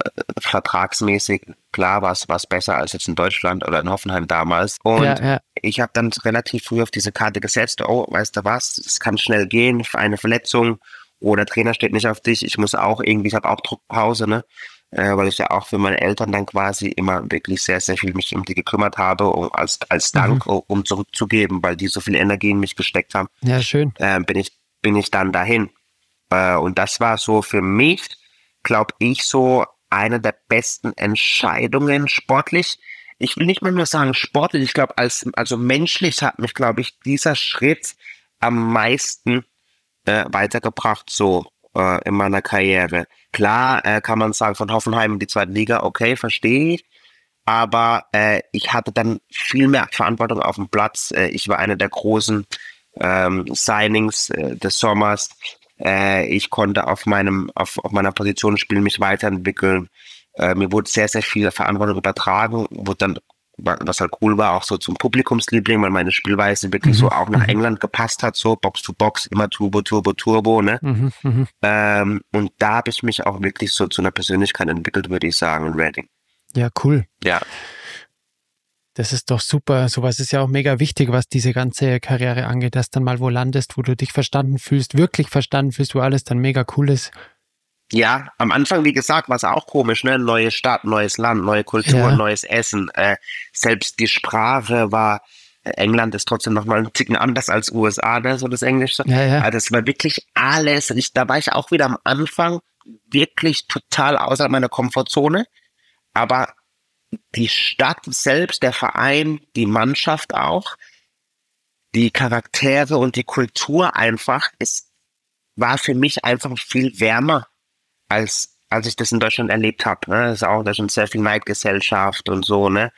vertragsmäßig klar war es besser als jetzt in Deutschland oder in Hoffenheim damals. Und ja, ja. ich habe dann relativ früh auf diese Karte gesetzt, oh, weißt du was, es kann schnell gehen, eine Verletzung oder Trainer steht nicht auf dich, ich muss auch irgendwie, ich habe auch Druckpause, ne? Äh, weil ich ja auch für meine Eltern dann quasi immer wirklich sehr, sehr viel mich um die gekümmert habe, um, als, als Dank, mhm. um zurückzugeben, weil die so viel Energie in mich gesteckt haben. Ja, schön. Äh, bin ich, bin ich dann dahin. Äh, und das war so für mich glaube ich, so eine der besten Entscheidungen sportlich. Ich will nicht mal nur sagen sportlich, ich glaube, als, also menschlich hat mich, glaube ich, dieser Schritt am meisten äh, weitergebracht, so äh, in meiner Karriere. Klar äh, kann man sagen, von Hoffenheim in die zweite Liga, okay, verstehe ich. Aber äh, ich hatte dann viel mehr Verantwortung auf dem Platz. Äh, ich war einer der großen ähm, Signings äh, des Sommers. Äh, ich konnte auf meinem, auf, auf meiner Position spielen, mich weiterentwickeln. Mir wurde sehr, sehr viel Verantwortung übertragen, wurde dann, was halt cool war, auch so zum Publikumsliebling, weil meine Spielweise wirklich mhm. so auch nach mhm. England gepasst hat, so Box to Box, immer Turbo, Turbo, Turbo, ne? Mhm, mhm. ähm, und da habe ich mich auch wirklich so zu einer Persönlichkeit entwickelt, würde ich sagen, in Reading. Ja, cool. Ja. Das ist doch super. Sowas ist ja auch mega wichtig, was diese ganze Karriere angeht, dass dann mal wo landest, wo du dich verstanden fühlst, wirklich verstanden fühlst, wo alles dann mega cool ist. Ja, am Anfang, wie gesagt, war es auch komisch, ne? Neue Stadt, neues Land, neue Kultur, ja. neues Essen. Äh, selbst die Sprache war, äh, England ist trotzdem nochmal ein Ticken anders als USA, ne? so das Englische. Ja, ja. Also das war wirklich alles. Ich, da war ich auch wieder am Anfang wirklich total außerhalb meiner Komfortzone. Aber die Stadt selbst, der Verein, die Mannschaft auch, die Charaktere und die Kultur einfach ist, war für mich einfach viel wärmer, als, als ich das in Deutschland erlebt habe. Ne? Das ist auch da schon sehr viel Neidgesellschaft und so, ne?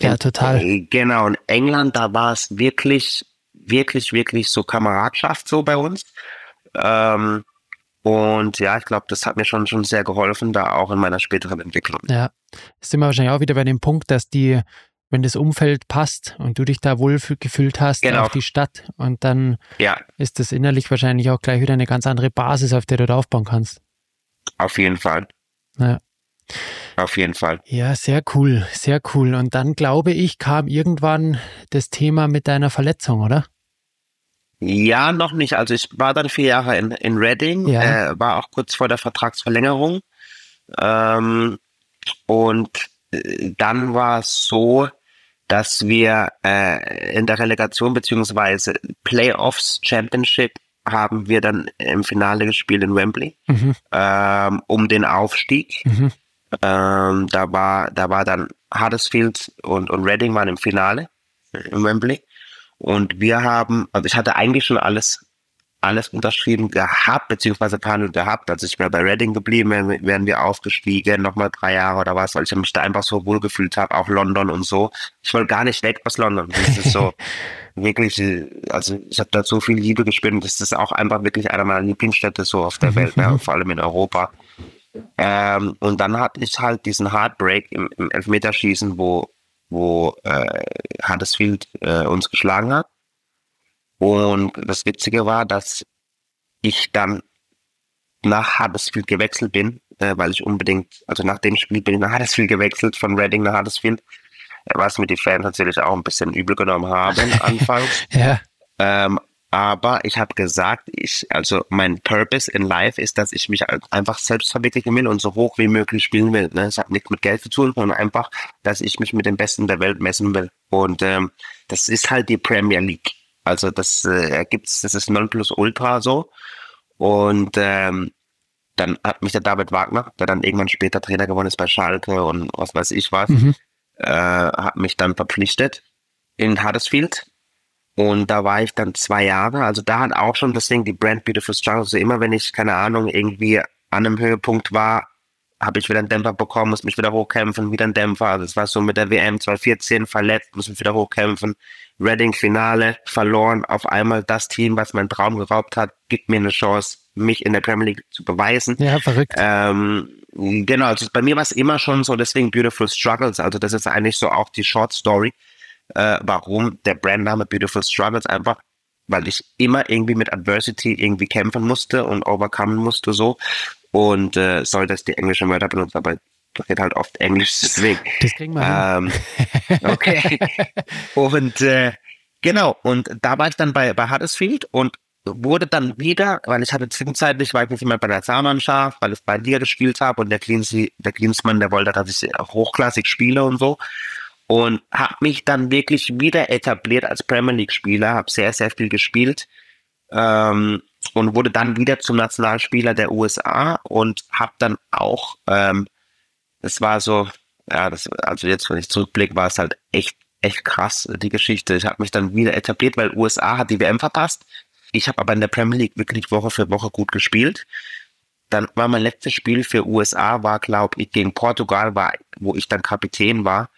Ja, total. Äh, genau. In England, da war es wirklich, wirklich, wirklich so Kameradschaft so bei uns. Ähm, und ja, ich glaube, das hat mir schon, schon sehr geholfen, da auch in meiner späteren Entwicklung. Ja, sind wir wahrscheinlich auch wieder bei dem Punkt, dass die, wenn das Umfeld passt und du dich da wohl gefühlt hast, genau. auch die Stadt, und dann ja. ist das innerlich wahrscheinlich auch gleich wieder eine ganz andere Basis, auf der du da aufbauen kannst. Auf jeden Fall. Ja. Auf jeden Fall. Ja, sehr cool, sehr cool. Und dann glaube ich, kam irgendwann das Thema mit deiner Verletzung, oder? Ja, noch nicht. Also ich war dann vier Jahre in, in Reading, ja. äh, war auch kurz vor der Vertragsverlängerung. Ähm, und äh, dann war es so, dass wir äh, in der Relegation beziehungsweise Playoffs Championship haben wir dann im Finale gespielt in Wembley mhm. ähm, um den Aufstieg. Mhm. Ähm, da war da war dann Huddersfield und und Reading waren im Finale in Wembley und wir haben, also ich hatte eigentlich schon alles, alles unterschrieben gehabt, beziehungsweise Planung gehabt. Also ich wäre bei Reading geblieben, wären wir aufgestiegen, nochmal drei Jahre oder was, weil ich mich da einfach so wohl gefühlt habe, auch London und so. Ich wollte gar nicht weg aus London. Das ist so wirklich, also ich habe da so viel Liebe gespürt und das ist auch einfach wirklich einer meiner Lieblingsstädte so auf der Welt, ne, vor allem in Europa. Ähm, und dann hatte ich halt diesen Heartbreak im, im Elfmeterschießen, wo wo äh, Huddersfield äh, uns geschlagen hat. Und das Witzige war, dass ich dann nach Huddersfield gewechselt bin, äh, weil ich unbedingt, also nach dem Spiel bin ich nach Huddersfield gewechselt, von Reading nach Huddersfield, äh, was mir die Fans natürlich auch ein bisschen übel genommen haben anfangs. ja. Ähm, aber ich habe gesagt, ich, also mein Purpose in Life ist, dass ich mich einfach selbst verwirklichen will und so hoch wie möglich spielen will. Ne? Es hat nichts mit Geld zu tun, sondern einfach, dass ich mich mit den Besten der Welt messen will. Und ähm, das ist halt die Premier League. Also das äh, gibt's, das ist Nonplusultra so. Und ähm, dann hat mich der David Wagner, der dann irgendwann später Trainer geworden ist bei Schalke und was weiß ich was, mhm. äh, hat mich dann verpflichtet in Huddersfield. Und da war ich dann zwei Jahre. Also da hat auch schon das Ding, die Brand Beautiful Struggle. Also immer wenn ich, keine Ahnung, irgendwie an einem Höhepunkt war, habe ich wieder einen Dämpfer bekommen, muss mich wieder hochkämpfen, wieder einen Dämpfer. Also es war so mit der WM 2014 verletzt, muss mich wieder hochkämpfen. Reading Finale verloren. Auf einmal das Team, was meinen Traum geraubt hat, gibt mir eine Chance, mich in der Premier League zu beweisen. Ja, verrückt. Ähm, genau, also bei mir war es immer schon so, deswegen Beautiful Struggles. Also das ist eigentlich so auch die Short Story, äh, warum der Brandname Beautiful Struggles einfach weil ich immer irgendwie mit Adversity irgendwie kämpfen musste und overcome musste so. Und äh, soll das die englische Wörter benutzen, aber geht halt oft Englisch, deswegen. Das kriegen wir ähm, Okay. und äh, genau, und da war ich dann bei, bei Huddersfield und wurde dann wieder, weil ich hatte zwischenzeitlich, war ich nicht immer bei der Zahnmannschaft, weil ich bei dir gespielt habe und der Klinsmann, der Klinsmann, der wollte, dass ich hochklassig spiele und so. Und habe mich dann wirklich wieder etabliert als Premier League-Spieler, habe sehr, sehr viel gespielt. Ähm, und wurde dann wieder zum Nationalspieler der USA und habe dann auch, ähm, das war so, ja, das, also jetzt, wenn ich zurückblicke, war es halt echt, echt krass, die Geschichte. Ich habe mich dann wieder etabliert, weil USA hat die WM verpasst. Ich habe aber in der Premier League wirklich Woche für Woche gut gespielt. Dann war mein letztes Spiel für USA, war, glaube ich, gegen Portugal, war, wo ich dann Kapitän war,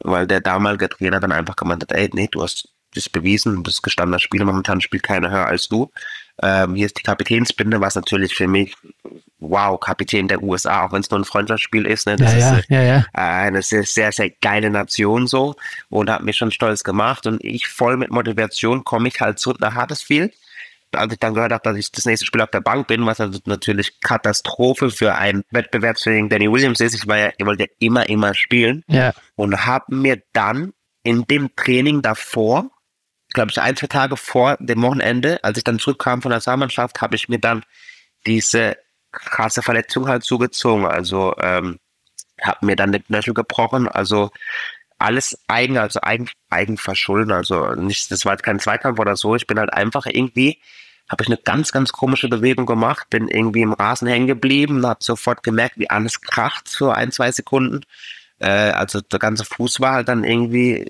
weil der damalige Trainer dann einfach gemeint hat, ey, nee, du hast das bewiesen, du bist gestandener Spieler, momentan spielt keiner höher als du. Ähm, hier ist die Kapitänsbinde, was natürlich für mich, wow, Kapitän der USA, auch wenn es nur ein Freundschaftsspiel ist, ne, das ja, ist ja, ja, eine sehr, sehr, sehr geile Nation so und hat mich schon stolz gemacht und ich voll mit Motivation komme ich halt zurück nach Huddersfield als ich dann gehört habe, dass ich das nächste Spiel auf der Bank bin, was also natürlich Katastrophe für einen Wettbewerbsfähigen Danny Williams ist. Ich war ja, ich wollte ja immer, immer spielen. Ja. Und habe mir dann in dem Training davor glaube ich, ein, zwei Tage vor dem Wochenende, als ich dann zurückkam von der Saalmannschaft, habe ich mir dann diese krasse Verletzung halt zugezogen. Also ähm, habe mir dann den Knöchel gebrochen. Also alles eigen, also eigen, eigen verschulden. Also nicht, das war jetzt kein Zweikampf oder so. Ich bin halt einfach irgendwie, habe ich eine ganz, ganz komische Bewegung gemacht, bin irgendwie im Rasen hängen geblieben, habe sofort gemerkt, wie alles kracht für ein, zwei Sekunden. Äh, also der ganze Fuß war halt dann irgendwie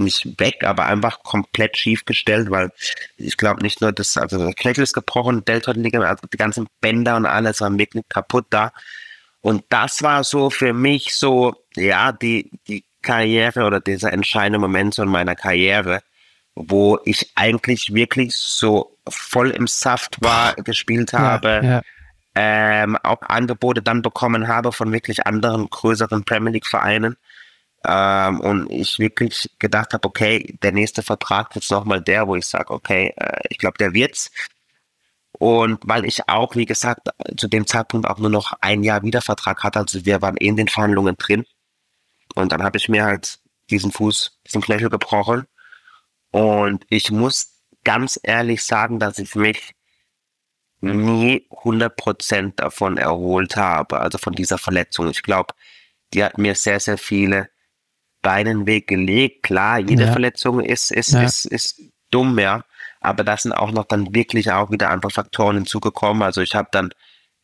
nicht weg, aber einfach komplett schief gestellt, weil ich glaube nicht nur das, also der Knöchel ist gebrochen, Deltoidligament, also die ganzen Bänder und alles waren wirklich kaputt da. Und das war so für mich so, ja, die, die Karriere oder dieser entscheidende Moment so in meiner Karriere, wo ich eigentlich wirklich so voll im Saft war, gespielt habe, ja, ja. Ähm, auch Angebote dann bekommen habe von wirklich anderen größeren Premier League Vereinen ähm, und ich wirklich gedacht habe, okay, der nächste Vertrag ist nochmal der, wo ich sage, okay, äh, ich glaube, der wird's. Und weil ich auch, wie gesagt, zu dem Zeitpunkt auch nur noch ein Jahr Wiedervertrag hatte, also wir waren in den Verhandlungen drin. Und dann habe ich mir halt diesen Fuß, diesen Knöchel gebrochen. Und ich muss ganz ehrlich sagen, dass ich mich nie 100% davon erholt habe, also von dieser Verletzung. Ich glaube, die hat mir sehr, sehr viele Beinen Weg gelegt. Klar, jede ja. Verletzung ist, ist, ja. ist, ist dumm, ja. Aber da sind auch noch dann wirklich auch wieder andere Faktoren hinzugekommen. Also ich habe dann,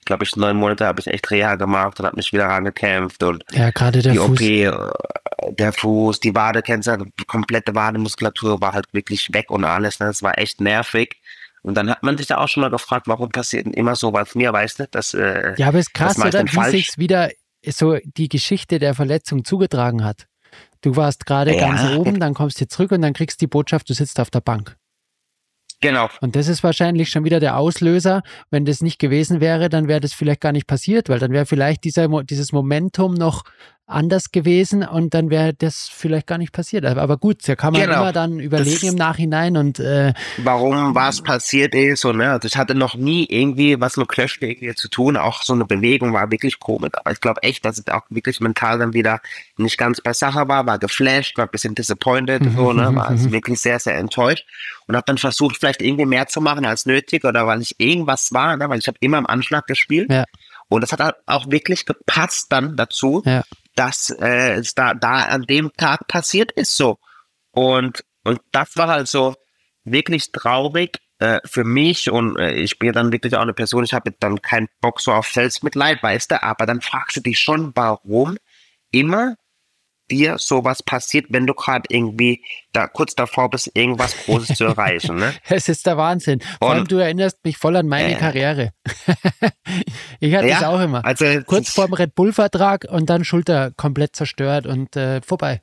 glaube ich, neun Monate habe ich echt Reha gemacht und habe mich wieder rangekämpft und ja, gerade der die Fuß. OP, äh, der Fuß, die Wade, kennst du, die komplette Wademuskulatur war halt wirklich weg und alles. Ne? Das war echt nervig. Und dann hat man sich da auch schon mal gefragt, warum passiert denn immer so was mir, weißt du? Das, äh, ja, aber es ist krass, oder? Wie sich wieder so die Geschichte der Verletzung zugetragen hat. Du warst gerade ja. ganz oben, dann kommst du zurück und dann kriegst du die Botschaft, du sitzt auf der Bank. Genau. Und das ist wahrscheinlich schon wieder der Auslöser. Wenn das nicht gewesen wäre, dann wäre das vielleicht gar nicht passiert, weil dann wäre vielleicht dieser, dieses Momentum noch anders gewesen und dann wäre das vielleicht gar nicht passiert. Aber gut, da kann man Genau. immer dann überlegen Das- im Nachhinein und äh, warum was passiert ist und ne, also ich hatte noch nie irgendwie was mit Clash irgendwie zu tun, auch so eine Bewegung war wirklich komisch, aber ich glaube echt, dass es auch wirklich mental dann wieder nicht ganz bei Sache war, war geflasht, war ein bisschen disappointed, so, ne, war also wirklich sehr, sehr enttäuscht und habe dann versucht, vielleicht irgendwie mehr zu machen als nötig oder weil ich irgendwas war, ne, weil ich habe immer im Anschlag gespielt Ja. und das hat halt auch wirklich gepasst dann dazu, ja. Dass äh, da, da an dem Tag passiert ist so. Und, und das war halt so wirklich traurig äh, für mich und äh, ich bin dann wirklich auch eine Person, ich habe dann keinen Bock so auf Selbstmitleid, weißt du, aber dann fragst du dich schon, warum immer dir sowas passiert, wenn du gerade irgendwie da kurz davor bist, irgendwas Großes zu erreichen, ne? Es ist der Wahnsinn. Vor allem, du erinnerst mich voll an meine Äh. Karriere. ich hatte Ja, das auch immer. Also Kurz vorm Red Bull-Vertrag und dann Schulter komplett zerstört und äh, vorbei.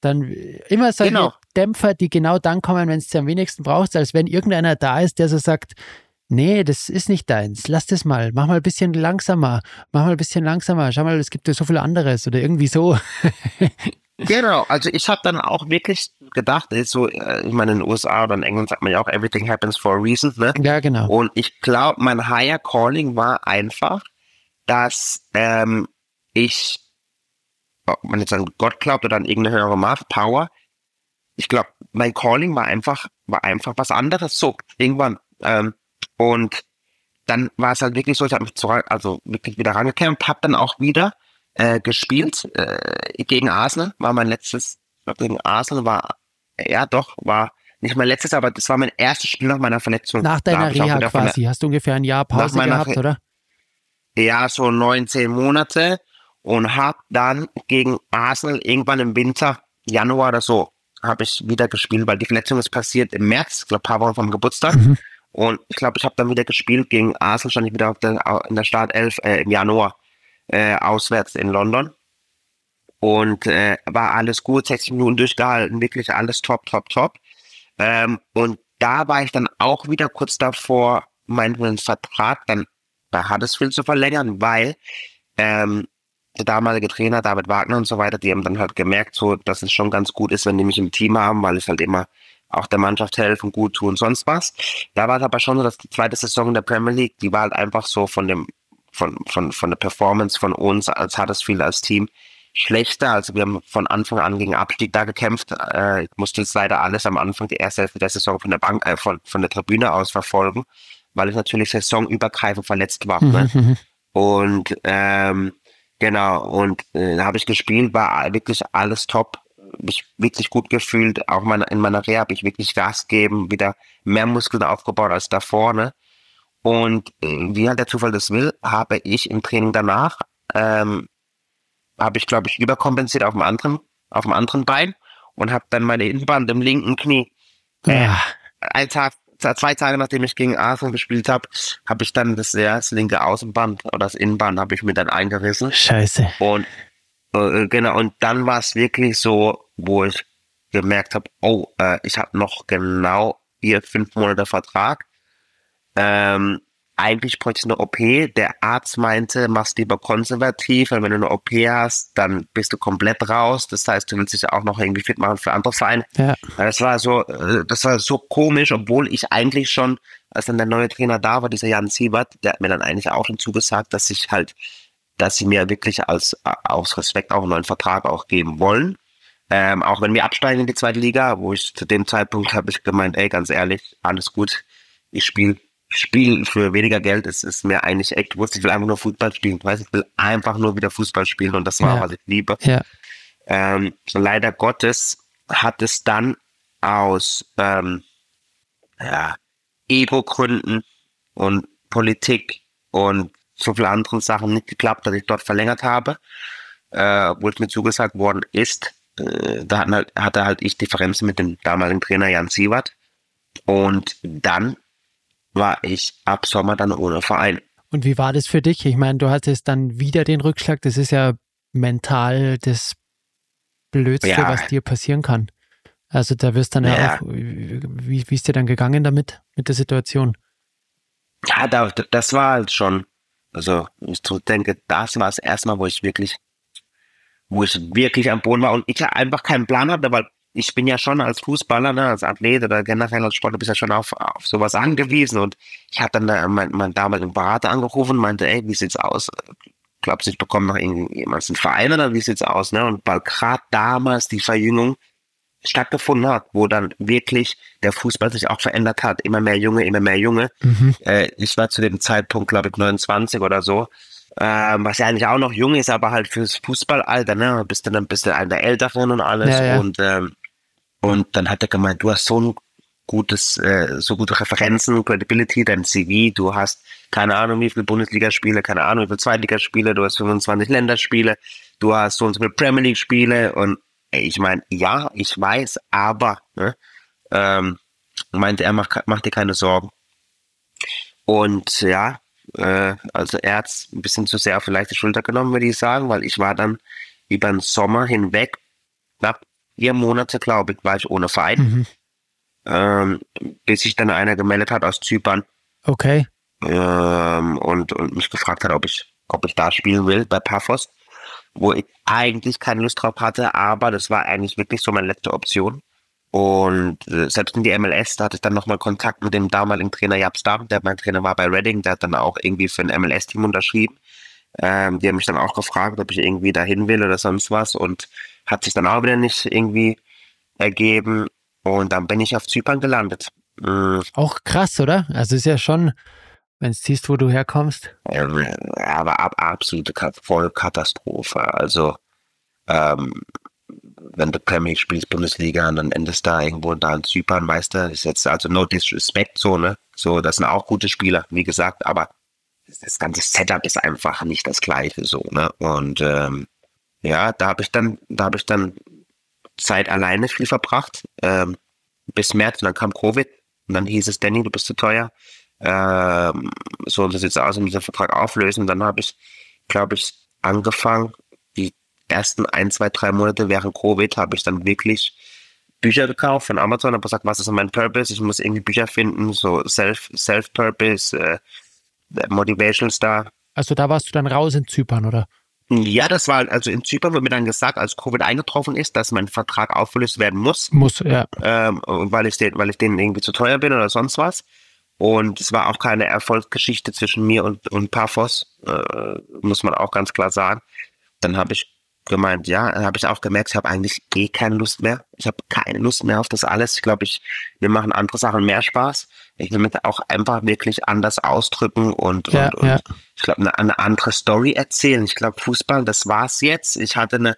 Dann immer solche Genau. Dämpfer, die genau dann kommen, wenn es dir am wenigsten brauchst, als wenn irgendeiner da ist, der so sagt, nee, das ist nicht deins, lass das mal, mach mal ein bisschen langsamer, mach mal ein bisschen langsamer, schau mal, es gibt ja so viel anderes oder irgendwie so. Genau, also ich habe dann auch wirklich gedacht, so, äh, ich meine, in den USA oder in England sagt man ja auch, everything happens for a reason, ne? ja, genau. Und ich glaube, mein higher calling war einfach, dass ähm, ich, ob man jetzt an Gott glaubt oder an irgendeine höhere Macht, Power, ich glaube, mein Calling war einfach, war einfach was anderes so, irgendwann. Ähm, und dann war es halt wirklich so, ich habe mich zurück, also wirklich wieder rangekämpft, habe dann auch wieder äh, gespielt äh, gegen Arsenal, war mein letztes, gegen Arsenal war, ja doch, war nicht mein letztes, aber das war mein erstes Spiel nach meiner Verletzung. Nach deiner Reha von der- quasi, hast du ungefähr ein Jahr Pause meiner gehabt, Re- oder? ja, so 19 Monate und hab dann gegen Arsenal irgendwann im Winter, Januar oder so, habe ich wieder gespielt, weil die Verletzung ist passiert im März, ich glaube, paar Wochen vom Geburtstag. Mhm. Und ich glaube, ich habe dann wieder gespielt gegen Arsenal, stand ich wieder auf der, in der Startelf äh, im Januar äh, auswärts in London. Und äh, war alles gut, 60 Minuten durchgehalten, wirklich alles top, top, top. Ähm, und da war ich dann auch wieder kurz davor, meinen Vertrag dann bei Huddersfield zu verlängern, weil ähm, der damalige Trainer David Wagner und so weiter, die haben dann halt gemerkt, so, dass es schon ganz gut ist, wenn die mich im Team haben, weil ich halt immer auch der Mannschaft helfen, gut tun, sonst was. Da war es aber schon so, dass die zweite Saison in der Premier League, die war halt einfach so von dem, von, von, von der Performance von uns als Huddersfield als Team schlechter. Also wir haben von Anfang an gegen Abstieg da gekämpft. Äh, ich musste jetzt leider alles am Anfang die erste Hälfte der Saison von der Bank, äh, von, von der Tribüne aus verfolgen, weil ich natürlich saisonübergreifend verletzt war. Ne? Mhm. Und ähm, genau, und äh, da habe ich gespielt, war wirklich alles top. Mich wirklich gut gefühlt. Auch meine, in meiner Reha habe ich wirklich Gas gegeben, wieder mehr Muskeln aufgebaut als davor. Ne? Und äh, wie halt der Zufall das will, habe ich im Training danach, ähm, habe ich, glaube ich, überkompensiert auf dem anderen, auf dem anderen Bein und habe dann meine Innenband im linken Knie äh, Ah, ein Tag, zwei Tage nachdem ich gegen Arsenal gespielt habe, habe ich dann das, ja, das linke Außenband oder das Innenband habe ich mir dann eingerissen. scheiße. Und äh, genau, und dann war es wirklich so, wo ich gemerkt habe, oh, äh, ich habe noch genau vier, fünf Monate Vertrag. Ähm, eigentlich bräuchte ich eine OP. Der Arzt meinte, mach's lieber konservativ, weil wenn du eine OP hast, dann bist du komplett raus. Das heißt, du willst dich auch noch irgendwie fit machen für andere Vereine. Ja. Das war so, äh, das war so komisch, obwohl ich eigentlich schon, als dann der neue Trainer da war, dieser Jan Siebert, der hat mir dann eigentlich auch schon zugesagt, dass ich halt, dass sie mir wirklich als äh, aus Respekt auch einen neuen Vertrag auch geben wollen. Ähm, auch wenn wir absteigen in die zweite Liga, wo ich zu dem Zeitpunkt habe ich gemeint, ey, ganz ehrlich, alles gut, ich spiele Spiel für weniger Geld, es ist mir eigentlich echt wurscht, ich will einfach nur Fußball spielen, weißt, ich will einfach nur wieder Fußball spielen und das war, Ja. was ich liebe. Ja. Ähm, leider Gottes hat es dann aus ähm, ja, Ego-Gründen und Politik und so viele anderen Sachen nicht geklappt, dass ich dort verlängert habe, äh, wo es mir zugesagt worden ist. Äh, da hatten halt, hatte halt ich Differenzen mit dem damaligen Trainer Jan Sievert. Und dann war ich ab Sommer dann ohne Verein. Und wie war das für dich? Ich meine, du hattest dann wieder den Rückschlag. Das ist ja mental das Blödste, Ja. was dir passieren kann. Also da wirst dann ja, Ja. auch, wie, wie ist dir dann gegangen damit, mit der Situation? Ja, da, das war halt schon, also ich zurückdenke, das war das erste Mal, wo ich wirklich wo ich wirklich am Boden war und ich einfach keinen Plan hatte, weil ich bin ja schon als Fußballer, ne, als Athlet oder generell als Sportler bist ja schon auf, auf sowas angewiesen und ich habe dann da meinen mein damaligen Berater angerufen und meinte, ey, wie sieht's aus? Glaubst du, ich bekomme noch irgendjemand einen Verein oder wie sieht's aus? Ne? Und weil gerade damals die Verjüngung stattgefunden hat, wo dann wirklich der Fußball sich auch verändert hat, immer mehr Junge, immer mehr Junge. Mhm. Äh, ich war zu dem Zeitpunkt, glaube ich, 29 oder so, ähm, was ja eigentlich auch noch jung ist, aber halt fürs Fußballalter, ne, bist du dann bist du einer der Älteren und alles. Ja, ja. und ähm, und dann hat er gemeint, du hast so ein gutes, äh, so gute Referenzen, Credibility, dein CV, du hast keine Ahnung, wie viele Bundesligaspiele, keine Ahnung, wie viele Zweitligaspiele, du hast 25 Länderspiele, du hast so und so viele Premier League Spiele und ich meine, ja, ich weiß, aber, ne, ähm, meinte er, mach, mach dir keine Sorgen. Und ja, äh, also er hat es ein bisschen zu sehr auf die leichte Schulter genommen, würde ich sagen, weil ich war dann über den Sommer hinweg, knapp vier Monate, glaube ich, war ich ohne Verein. Mhm. Ähm, bis sich dann einer gemeldet hat aus Zypern. Okay. Ähm, und, und mich gefragt hat, ob ich, ob ich da spielen will bei Paphos wo ich eigentlich keine Lust drauf hatte, aber das war eigentlich wirklich so meine letzte Option. Und äh, selbst in die MLS, da hatte ich dann nochmal Kontakt mit dem damaligen Trainer Jab Star, der mein Trainer war bei Reading, der hat dann auch irgendwie für ein MLS-Team unterschrieben. Ähm, die haben mich dann auch gefragt, ob ich irgendwie dahin will oder sonst was und hat sich dann auch wieder nicht irgendwie ergeben. Und dann bin ich auf Zypern gelandet. Mhm. Auch krass, oder? Also ist ja schon wenn du siehst, wo du herkommst? Aber ab, absolute Vollkatastrophe. Also, ähm, wenn du Premier spielst, Bundesliga, und dann endest da irgendwo da in Zypern, weißt du, ist jetzt also no disrespect, so, ne? So, das sind auch gute Spieler, wie gesagt, aber das ganze Setup ist einfach nicht das gleiche, so, ne? Und, ähm, ja, da habe ich dann, da habe ich dann Zeit alleine viel verbracht, ähm, bis März, und dann kam Covid, und dann hieß es, Danny, du bist zu teuer ähm, so das jetzt aus und diesen Vertrag auflösen. Dann habe ich, glaube ich, angefangen, die ersten ein, zwei, drei Monate während Covid habe ich dann wirklich Bücher gekauft von Amazon, habe gesagt, was ist mein Purpose? Ich muss irgendwie Bücher finden, so Self, Self-Purpose, äh, Motivation Star. Also da warst du dann raus in Zypern, oder? Ja, das war, also in Zypern wurde mir dann gesagt, als Covid eingetroffen ist, dass mein Vertrag aufgelöst werden muss. Muss, ja. Ähm, weil ich den, weil ich denen irgendwie zu teuer bin oder sonst was. Und es war auch keine Erfolgsgeschichte zwischen mir und, und Paphos, äh, muss man auch ganz klar sagen. Dann habe ich gemeint, ja, dann habe ich auch gemerkt, ich habe eigentlich eh keine Lust mehr. Ich habe keine Lust mehr auf das alles. Ich glaube, ich, wir machen andere Sachen mehr Spaß. Ich will mich auch einfach wirklich anders ausdrücken und, ja, und, ja. und ich glaube, eine, eine, andere Story erzählen. Ich glaube, Fußball, das war's jetzt. Ich hatte eine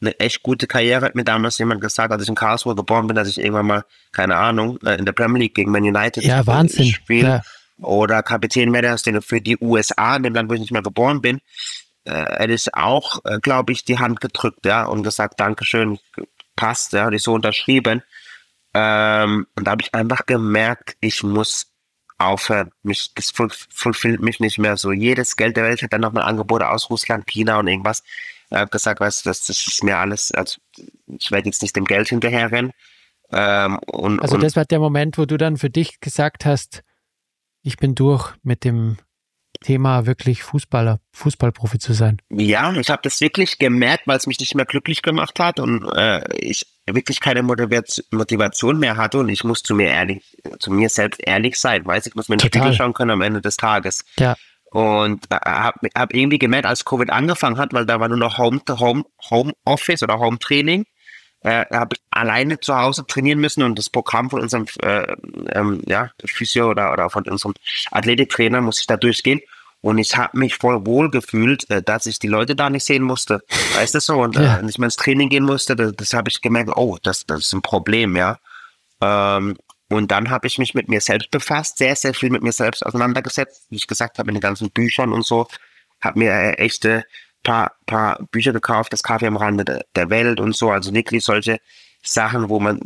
eine echt gute Karriere, hat mir damals jemand gesagt, als ich in Karlsruhe geboren bin, dass ich irgendwann mal, keine Ahnung, äh, in der Premier League gegen Man United ja, Wahnsinn. spiele. Ja. Oder Kapitän werde aus für die USA, in dem Land, wo ich nicht mehr geboren bin. Äh, er ist auch, äh, glaube ich, die Hand gedrückt, ja, und gesagt, Dankeschön, passt, ja, und ich so unterschrieben. Ähm, und da habe ich einfach gemerkt, ich muss aufhören. Mich, das fulfillt mich nicht mehr so. Jedes Geld der Welt hat dann nochmal Angebote aus Russland, China und irgendwas. Er hat gesagt, weißt du, das, das ist mir alles, also ich werde jetzt nicht dem Geld hinterherrennen. Ähm, und, also und das war der Moment, wo du dann für dich gesagt hast, ich bin durch mit dem Thema wirklich Fußballer, Fußballprofi zu sein. Ja, ich habe das wirklich gemerkt, weil es mich nicht mehr glücklich gemacht hat und äh, ich wirklich keine Motivation mehr hatte und ich muss zu mir ehrlich, zu mir selbst ehrlich sein, weiß ich muss mir in den Spiegel schauen können am Ende des Tages. Ja. Und habe hab irgendwie gemerkt, als Covid angefangen hat, weil da war nur noch Home, Home, Home Office oder Home Training, äh, habe ich alleine zu Hause trainieren müssen und das Programm von unserem äh, ähm, ja, Physio oder, oder von unserem Athletiktrainer muss ich da durchgehen. Und ich habe mich voll wohl gefühlt, äh, dass ich die Leute da nicht sehen musste. Weißt du so? Und äh, ja. nicht mehr ins Training gehen musste. Das, das habe ich gemerkt, oh, das, das ist ein Problem, ja. Ähm, und dann habe ich mich mit mir selbst befasst, sehr, sehr viel mit mir selbst auseinandergesetzt, wie ich gesagt habe, in den ganzen Büchern und so. Habe mir äh, echte paar, paar Bücher gekauft, das Kaffee am Rande de, der Welt und so. Also wirklich solche Sachen, wo man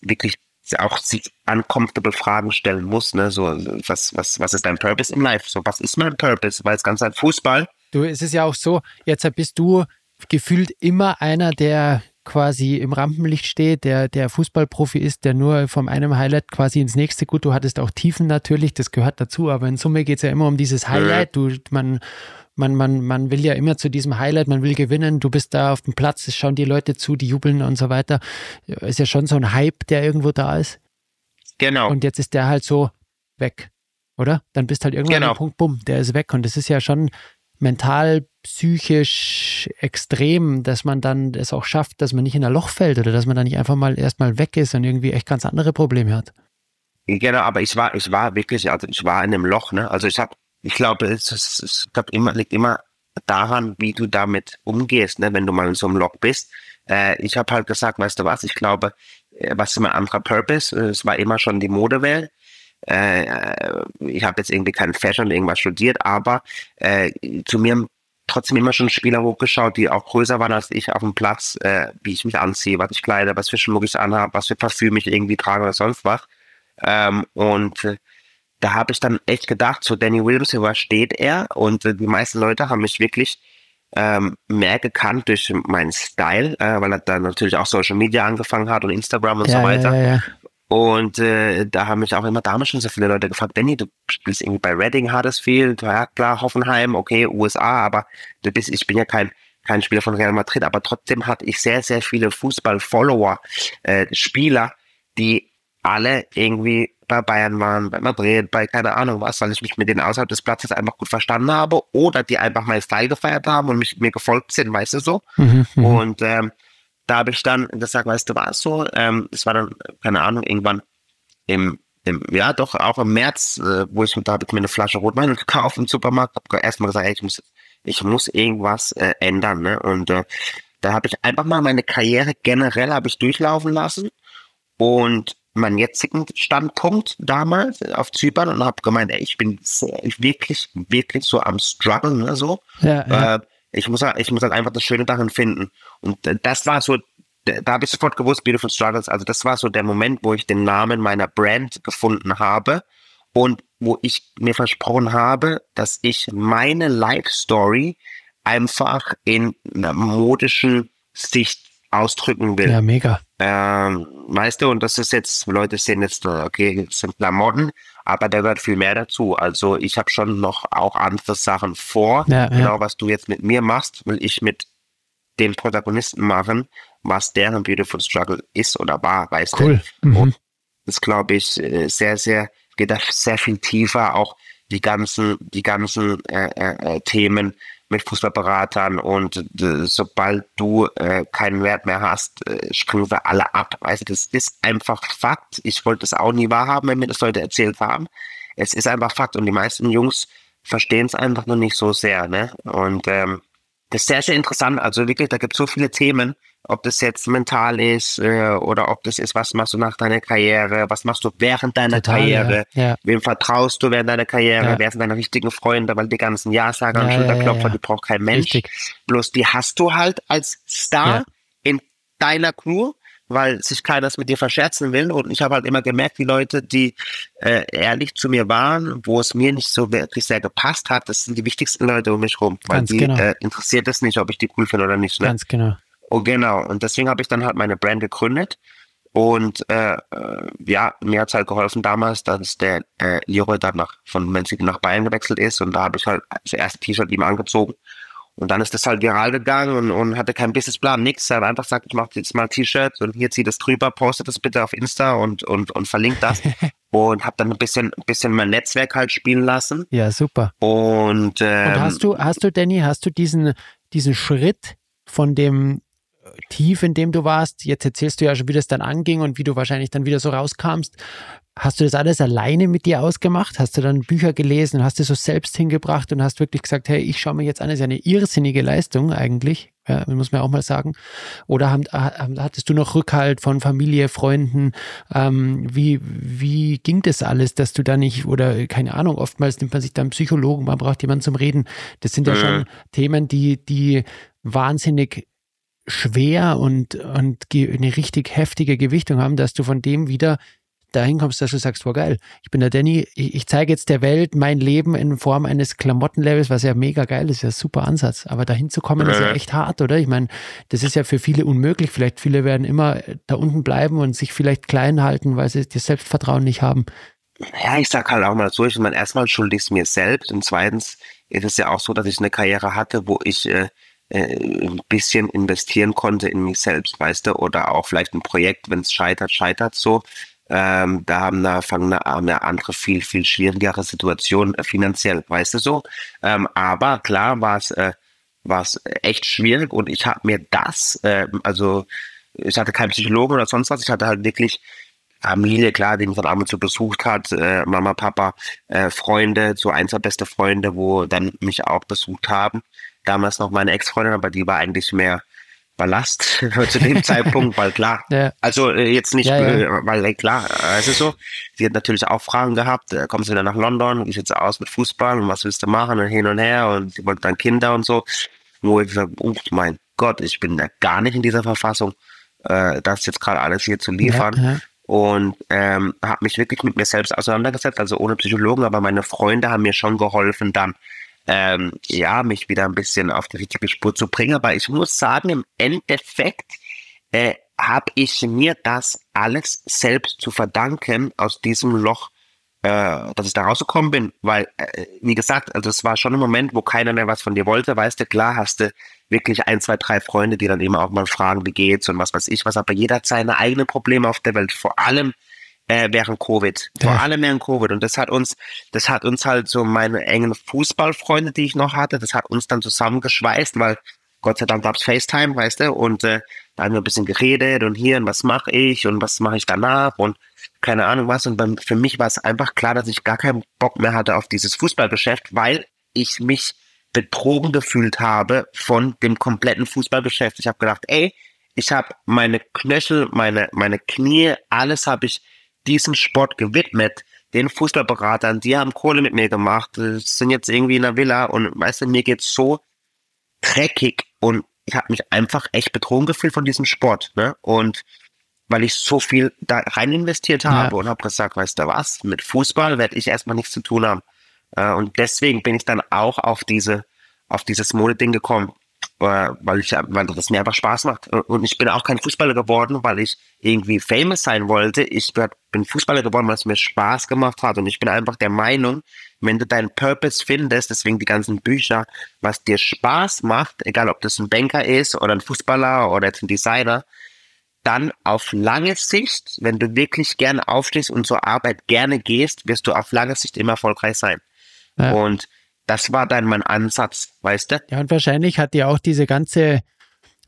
wirklich auch sich uncomfortable Fragen stellen muss, ne? So, was, was, was ist dein Purpose im Life? So, was ist mein Purpose? Weil es ganz halt Fußball. Du, es ist ja auch so, jetzt bist du gefühlt immer einer, der quasi im Rampenlicht steht, der, der Fußballprofi ist, der nur vom einem Highlight quasi ins nächste, gut, du hattest auch Tiefen natürlich, das gehört dazu, aber in Summe geht es ja immer um dieses Highlight. Du, man Man, man, man will ja immer zu diesem Highlight, man will gewinnen, du bist da auf dem Platz, es schauen die Leute zu, die jubeln und so weiter. Ist ja schon so ein Hype, der irgendwo da ist. Genau. Und jetzt ist der halt so weg, oder? Dann bist halt irgendwann genau. am Punkt, bumm, der ist weg. Und das ist ja schon mental, psychisch extrem, dass man dann es auch schafft, dass man nicht in ein Loch fällt oder dass man dann nicht einfach mal erstmal weg ist und irgendwie echt ganz andere Probleme hat. Genau, aber ich war, ich war wirklich, also ich war in einem Loch, ne? Also ich habe, ich glaube, es, es, es glaub immer, liegt immer daran, wie du damit umgehst, ne? wenn du mal in so einem Loch bist. Äh, ich habe halt gesagt, weißt du was, ich glaube, äh, was ist mein anderer Purpose? Es war immer schon die Modewelt. Äh, ich habe jetzt irgendwie kein Fashion irgendwas studiert, aber äh, zu mir trotzdem immer schon Spieler hochgeschaut, die auch größer waren als ich auf dem Platz, äh, wie ich mich anziehe, was ich kleide, was für Schmuck ich anhabe, was für Parfüm ich irgendwie trage oder sonst was. Ähm, und äh, da habe ich dann echt gedacht, so Danny Williams, wo steht er? Und äh, die meisten Leute haben mich wirklich ähm, mehr gekannt durch meinen Style, äh, weil er dann natürlich auch Social Media angefangen hat und Instagram und ja, so weiter. Ja, ja, und äh, da haben mich auch immer damals schon so viele Leute gefragt, Danny, du spielst irgendwie bei Reading Huddersfield, ja klar, Hoffenheim, okay, USA, aber du bist, ich bin ja kein kein Spieler von Real Madrid, aber trotzdem hatte ich sehr, sehr viele Fußball-Follower, äh, Spieler, die alle irgendwie bei Bayern waren, bei Madrid, bei keine Ahnung was, weil ich mich mit denen außerhalb des Platzes einfach gut verstanden habe oder die einfach meinen Style gefeiert haben und mich, mir gefolgt sind, weißt du so. Mhm, mhm. und ähm, da habe ich dann gesagt, weißt du was so, ähm, das war dann, keine Ahnung, irgendwann im, im ja doch, auch im März, äh, wo ich, da habe ich mir eine Flasche Rotwein gekauft im Supermarkt, habe erstmal gesagt, ey, ich muss, ich muss irgendwas äh, ändern, ne? Und äh, da habe ich einfach mal meine Karriere generell habe ich durchlaufen lassen und meinen jetzigen Standpunkt damals auf Zypern und habe gemeint, ey, ich bin wirklich, wirklich so am Struggle, ne, so. Ja, ja. Äh, ich muss, ich muss halt einfach das Schöne darin finden. Und das war so, da habe ich sofort gewusst, Beautiful Struggles, also das war so der Moment, wo ich den Namen meiner Brand gefunden habe und wo ich mir versprochen habe, dass ich meine Life Story einfach in einer modischen Sicht ausdrücken will. Ja, mega. Ähm, weißt du, und das ist jetzt, Leute sehen jetzt, okay, das sind Klamotten, aber da gehört viel mehr dazu. Also ich habe schon noch auch andere Sachen vor. Ja, genau, ja. was du jetzt mit mir machst, will ich mit den Protagonisten machen, was deren Beautiful Struggle ist oder war, weißt cool. du. Mhm. Und das glaube ich äh, sehr, sehr, geht da sehr viel tiefer, auch die ganzen, die ganzen äh, äh, äh Themen, mit Fußballberatern und äh, sobald du äh, keinen Wert mehr hast, äh, springen wir alle ab. Also das ist einfach Fakt. Ich wollte es auch nie wahrhaben, wenn mir das Leute erzählt haben. Es ist einfach Fakt und die meisten Jungs verstehen es einfach noch nicht so sehr. Ne? Und ähm, das ist sehr, sehr interessant. Also wirklich, da gibt es so viele Themen, ob das jetzt mental ist äh, oder ob das ist, was machst du nach deiner Karriere, was machst du während deiner Total, Karriere, ja. Ja. wem vertraust du während deiner Karriere, ja. wer sind deine richtigen Freunde, weil die ganzen Ja-Sager und Schulterklopfer, die braucht kein Mensch. Richtig. Bloß die hast du halt als Star in deiner Crew weil sich keiner mit dir verscherzen will. Und ich habe halt immer gemerkt, die Leute, die äh, ehrlich zu mir waren, wo es mir nicht so wirklich sehr gepasst hat, das sind die wichtigsten Leute um mich rum. Weil Ganz die genau. äh, interessiert es nicht, ob ich die cool finde oder nicht. Ne? Ganz genau. Oh, genau. Und deswegen habe ich dann halt meine Brand gegründet. Und äh, äh, ja, mir hat es halt geholfen damals, dass der äh, Leroy dann nach, von City nach Bayern gewechselt ist. Und da habe ich halt das erste T-Shirt ihm angezogen. Und dann ist das halt viral gegangen und, und hatte keinen Businessplan, nix. Er hat einfach gesagt, ich mache jetzt mal T-Shirts und hier zieht das drüber, postet das bitte auf Insta und, und, und verlinkt das. und habe dann ein bisschen, bisschen mein Netzwerk halt spielen lassen. Ja, super. Und, ähm, und hast du, hast du, Danny, hast du diesen, diesen Schritt von dem Tief, in dem du warst. Jetzt erzählst du ja schon, wie das dann anging und wie du wahrscheinlich dann wieder so rauskamst. Hast du das alles alleine mit dir ausgemacht? Hast du dann Bücher gelesen hast du so selbst hingebracht und hast wirklich gesagt, hey, ich schaue mir jetzt an, das ist ja eine irrsinnige Leistung eigentlich, ja, muss man auch mal sagen. Oder haben, hattest du noch Rückhalt von Familie, Freunden? Ähm, wie, wie ging das alles, dass du da nicht, oder keine Ahnung, oftmals nimmt man sich dann Psychologen, man braucht jemanden zum Reden. Das sind ja mhm. schon Themen, die, die wahnsinnig schwer und, und eine richtig heftige Gewichtung haben, dass du von dem wieder dahin kommst, dass du sagst, wow geil, ich bin der Danny, ich, ich zeige jetzt der Welt mein Leben in Form eines Klamottenlevels, was ja mega geil ist, ja super Ansatz. Aber dahin zu kommen, ist ja echt hart, oder? Ich meine, das ist ja für viele unmöglich. Vielleicht viele werden immer da unten bleiben und sich vielleicht klein halten, weil sie das Selbstvertrauen nicht haben. ja, ich sag halt auch mal so, ich meine, erstmal schuldig es mir selbst und zweitens ist es ja auch so, dass ich eine Karriere hatte, wo ich äh, äh, ein bisschen investieren konnte in mich selbst, weißt du, oder auch vielleicht ein Projekt, wenn es scheitert, scheitert so. Ähm, da haben da fangen eine, eine andere viel viel schwierigere Situation äh, finanziell, weißt du so. Ähm, aber klar war es äh, echt schwierig und ich habe mir das, äh, also ich hatte keinen Psychologen oder sonst was, ich hatte halt wirklich Familie, klar, die mich dann ab und zu besucht hat, äh, Mama, Papa, äh, Freunde, so ein, zwei beste Freunde, wo dann mich auch besucht haben. Damals noch meine Ex-Freundin, aber die war eigentlich mehr Ballast zu dem Zeitpunkt, weil klar, ja. also äh, jetzt nicht, ja, ja. Äh, weil klar, äh, es ist so, sie hat natürlich auch Fragen gehabt, kommst du wieder nach London, wie sieht's aus mit Fußball und was willst du machen und hin und her und sie wollte dann Kinder und so, wo ich gesagt, oh mein Gott, ich bin da gar nicht in dieser Verfassung, äh, das jetzt gerade alles hier zu liefern. Und ähm, habe mich wirklich mit mir selbst auseinandergesetzt, also ohne Psychologen, aber meine Freunde haben mir schon geholfen, dann ähm, ja mich wieder ein bisschen auf die richtige Spur zu bringen. Aber ich muss sagen, im Endeffekt äh, habe ich mir das alles selbst zu verdanken aus diesem Loch, äh, dass ich da rausgekommen bin, weil äh, wie gesagt, also es war schon ein Moment, wo keiner mehr was von dir wollte, weißt du, klar hast du wirklich ein, zwei, drei Freunde, die dann eben auch mal fragen, wie geht's und was weiß ich was, aber jeder hat seine eigenen Probleme auf der Welt, vor allem äh, während Covid, ja. vor allem während Covid und das hat uns, das hat uns halt so meine engen Fußballfreunde, die ich noch hatte, das hat uns dann zusammengeschweißt, weil Gott sei Dank gab's FaceTime, weißt du, und äh, da haben wir ein bisschen geredet und hier und was mache ich und was mache ich danach und keine Ahnung was und für mich war es einfach klar, dass ich gar keinen Bock mehr hatte auf dieses Fußballgeschäft, weil ich mich betrogen gefühlt habe von dem kompletten Fußballgeschäft. Ich habe gedacht, ey, ich habe meine Knöchel, meine, meine Knie, alles habe ich diesem Sport gewidmet. Den Fußballberatern, die haben Kohle mit mir gemacht, sind jetzt irgendwie in der Villa und weißt du, mir geht's so dreckig und ich habe mich einfach echt betrogen gefühlt von diesem Sport. Ne? Und weil ich so viel da rein investiert habe ja. und habe gesagt, weißt du was, mit Fußball werde ich erstmal nichts zu tun haben. Äh, und deswegen bin ich dann auch auf diese, auf dieses Modeding gekommen, äh, weil ich, weil das mir einfach Spaß macht. Und ich bin auch kein Fußballer geworden, weil ich irgendwie famous sein wollte. Ich bin Fußballer geworden, weil es mir Spaß gemacht hat. Und ich bin einfach der Meinung, wenn du deinen Purpose findest, deswegen die ganzen Bücher, was dir Spaß macht, egal ob das ein Banker ist oder ein Fußballer oder jetzt ein Designer, dann auf lange Sicht, wenn du wirklich gerne aufstehst und zur Arbeit gerne gehst, wirst du auf lange Sicht immer erfolgreich sein. Ja. Und das war dann mein Ansatz, weißt du? Ja, und wahrscheinlich hat dir auch diese ganze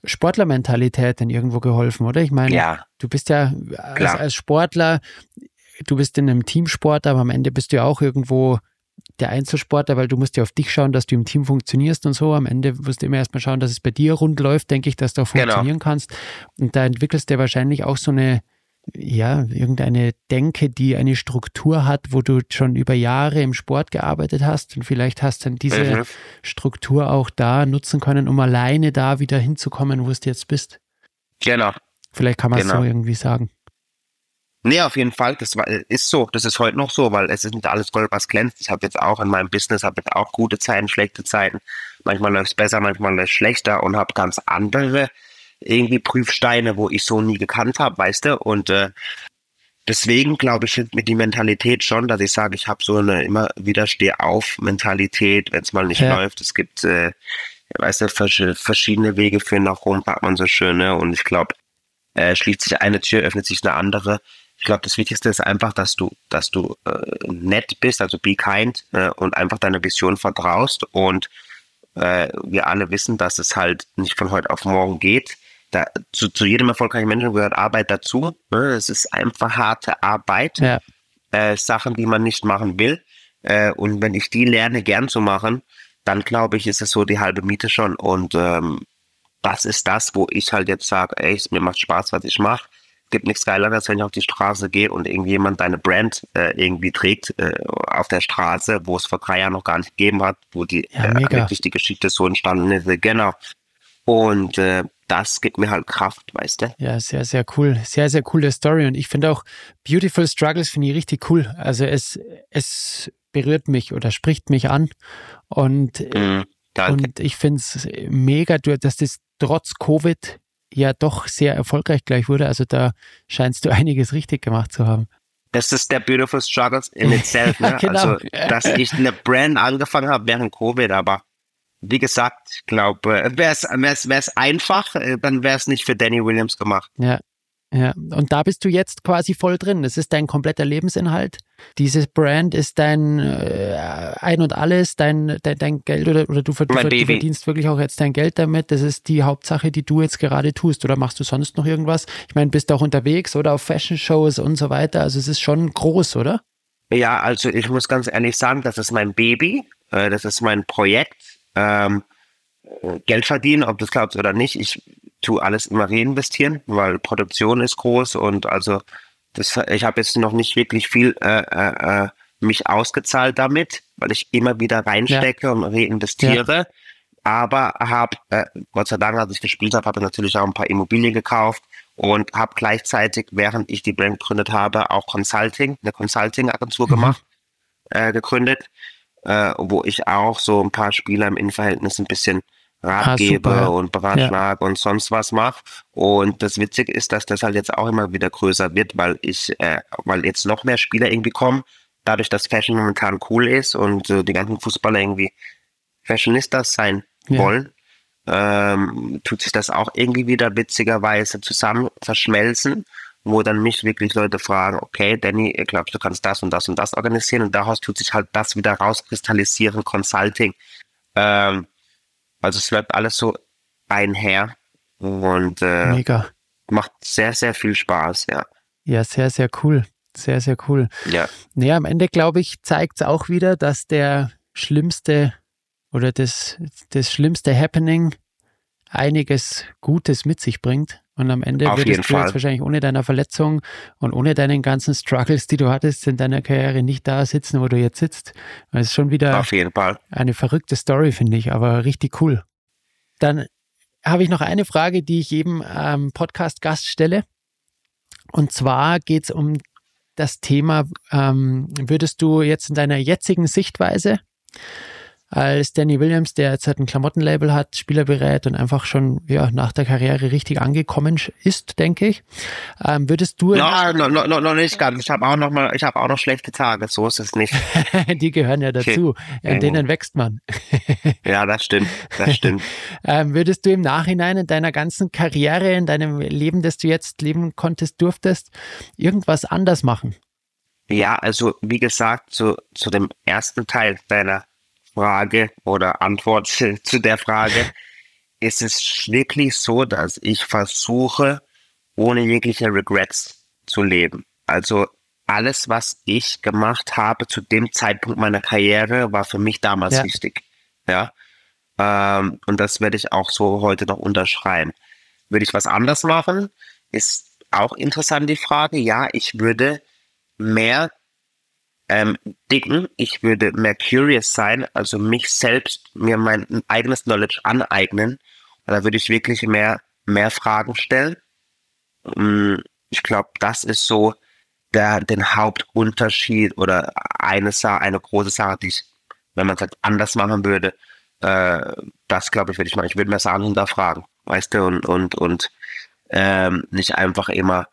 Sportlermentalität dann irgendwo geholfen, oder? Ich meine, ja. du bist ja als, als, Sportler, du bist in einem Teamsport, aber am Ende bist du ja auch irgendwo der Einzelsportler, weil du musst ja auf dich schauen, dass du im Team funktionierst und so. Am Ende musst du immer erstmal schauen, dass es bei dir rund läuft, denke ich, dass du auch genau. funktionieren genau. kannst. Und da entwickelst du ja wahrscheinlich auch so eine, ja, irgendeine Denke, die eine Struktur hat, wo du schon über Jahre im Sport gearbeitet hast und vielleicht hast dann diese mhm. Struktur auch da nutzen können, um alleine da wieder hinzukommen, wo du jetzt bist. Genau. Vielleicht kann man es genau. so irgendwie sagen. Nee, auf jeden Fall. Das war, ist so. Das ist heute noch so, weil es ist nicht alles Gold, was glänzt. Ich habe jetzt auch in meinem Business, habe jetzt auch gute Zeiten, schlechte Zeiten. Manchmal läuft es besser, manchmal läuft es schlechter und habe ganz andere irgendwie Prüfsteine, wo ich so nie gekannt habe, weißt du? Und äh, deswegen glaube ich mit die Mentalität schon, dass ich sage, ich habe so eine immer wieder Steh-auf-Mentalität, wenn es mal nicht ja. läuft. Es gibt, äh, weißt du, verschiedene Wege für nach Rom, sagt man so schön, ne? Und ich glaube, äh, schließt sich eine Tür, öffnet sich eine andere. Ich glaube, das Wichtigste ist einfach, dass du, dass du äh, nett bist, also be kind äh, und einfach deine Vision vertraust. Und äh, wir alle wissen, dass es halt nicht von heute auf morgen geht da, zu, zu jedem erfolgreichen Menschen gehört Arbeit dazu. Ne? Es ist einfach harte Arbeit, ja. äh, Sachen, die man nicht machen will. Äh, und wenn ich die lerne, gern zu machen, dann glaube ich, ist es so die halbe Miete schon. Und ähm, das ist das, wo ich halt jetzt sage, ey, mir macht Spaß, was ich mache. Gibt nichts geileres, als wenn ich auf die Straße gehe und irgendjemand deine Brand äh, irgendwie trägt äh, auf der Straße, wo es vor drei Jahren noch gar nicht gegeben hat, wo die ja, äh, wirklich die Geschichte so entstanden ist. Genau. Und äh, das gibt mir halt Kraft, weißt du? Ja, sehr, sehr cool. Sehr, sehr coole Story. Und ich finde auch Beautiful Struggles finde ich richtig cool. Also es, es berührt mich oder spricht mich an. Und, mm, und ich finde es mega, dass das trotz Covid ja doch sehr erfolgreich gleich wurde. Also da scheinst du einiges richtig gemacht zu haben. das ist der beautiful struggles in itself. Ne? genau. Also, dass ich eine Brand angefangen habe während Covid, aber wie gesagt, ich glaube, wäre es einfach, äh, dann wäre es nicht für Danny Williams gemacht. Ja. Ja, und da bist du jetzt quasi voll drin. Das ist dein kompletter Lebensinhalt. Dieses Brand ist dein äh, Ein und Alles, dein, dein, dein Geld oder, oder du, du, du verdienst wirklich auch jetzt dein Geld damit. Das ist die Hauptsache, die du jetzt gerade tust. Oder machst du sonst noch irgendwas? Ich meine, bist du auch unterwegs oder auf Fashion-Shows und so weiter. Also es ist schon groß, oder? Ja, also ich muss ganz ehrlich sagen, das ist mein Baby. Äh, das ist mein Projekt. Ähm, Geld verdienen, ob du es glaubst oder nicht. Ich tue alles immer reinvestieren, weil Produktion ist groß und also das, ich habe jetzt noch nicht wirklich viel äh, äh, äh, mich ausgezahlt damit, weil ich immer wieder reinstecke ja. und reinvestiere. Ja. Aber habe, äh, Gott sei Dank, als ich gespielt habe, habe ich natürlich auch ein paar Immobilien gekauft und habe gleichzeitig, während ich die Brand gegründet habe, auch Consulting, eine Consulting-Agentur mhm. gemacht, äh, gegründet, äh, wo ich auch so ein paar Spieler im Innenverhältnis ein bisschen Ratgeber ah, und Beratschlag ja. und sonst was mache. Und das Witzige ist, dass das halt jetzt auch immer wieder größer wird, weil ich, äh, weil jetzt noch mehr Spieler irgendwie kommen, dadurch, dass Fashion momentan cool ist und äh, die ganzen Fußballer irgendwie Fashionistas sein ja. wollen, ähm, tut sich das auch irgendwie wieder witzigerweise zusammen verschmelzen, wo dann mich wirklich Leute fragen, okay, Danny, ich glaube, du kannst das und das und das organisieren und daraus tut sich halt das wieder rauskristallisieren, Consulting. Ähm, also es läuft alles so einher und äh, Mega. macht sehr, sehr viel Spaß, ja. Ja, sehr, sehr cool. Sehr, sehr cool. Ja. Naja, am Ende, glaube ich, zeigt es auch wieder, dass der schlimmste oder das, das schlimmste Happening einiges Gutes mit sich bringt. Und am Ende Auf würdest du Fall. jetzt wahrscheinlich ohne deiner Verletzung und ohne deinen ganzen Struggles, die du hattest, in deiner Karriere nicht da sitzen, wo du jetzt sitzt. Das ist schon wieder eine verrückte Story, finde ich, aber richtig cool. Dann habe ich noch eine Frage, die ich jedem ähm, Podcast-Gast stelle. Und zwar geht es um das Thema, ähm, würdest du jetzt in deiner jetzigen Sichtweise als Danny Williams, der jetzt halt ein Klamottenlabel hat, Spieler berät und einfach schon ja, nach der Karriere richtig angekommen ist, denke ich. Ähm, würdest du. No, no, no, no, noch nicht ganz. Ich habe auch noch mal, ich habe auch noch schlechte Tage, so ist es nicht. Die gehören ja dazu. Okay. In denen wächst man. ja, das stimmt. Das stimmt. ähm, würdest du im Nachhinein in deiner ganzen Karriere, in deinem Leben, das du jetzt leben konntest, durftest, irgendwas anders machen? Ja, also wie gesagt, zu, zu dem ersten Teil deiner Frage oder Antwort zu der Frage, ist es wirklich so, dass ich versuche, ohne jegliche Regrets zu leben. Also alles, was ich gemacht habe zu dem Zeitpunkt meiner Karriere, war für mich damals ja. wichtig. Ja. Ähm, und das werde ich auch so heute noch unterschreiben. Würde ich was anders machen? Ist auch interessant die Frage. Ja, ich würde mehr ähm, dicken. Ich würde mehr curious sein, also mich selbst, mir mein eigenes Knowledge aneignen. Da würde ich wirklich mehr, mehr Fragen stellen. Mm, ich glaube, das ist so der, den Hauptunterschied oder eine eine große Sache, die ich, wenn man es halt anders machen würde, äh, das glaube ich, würde ich machen. Ich würde mehr Sachen hinterfragen, weißt du, und, und, und ähm, nicht einfach immer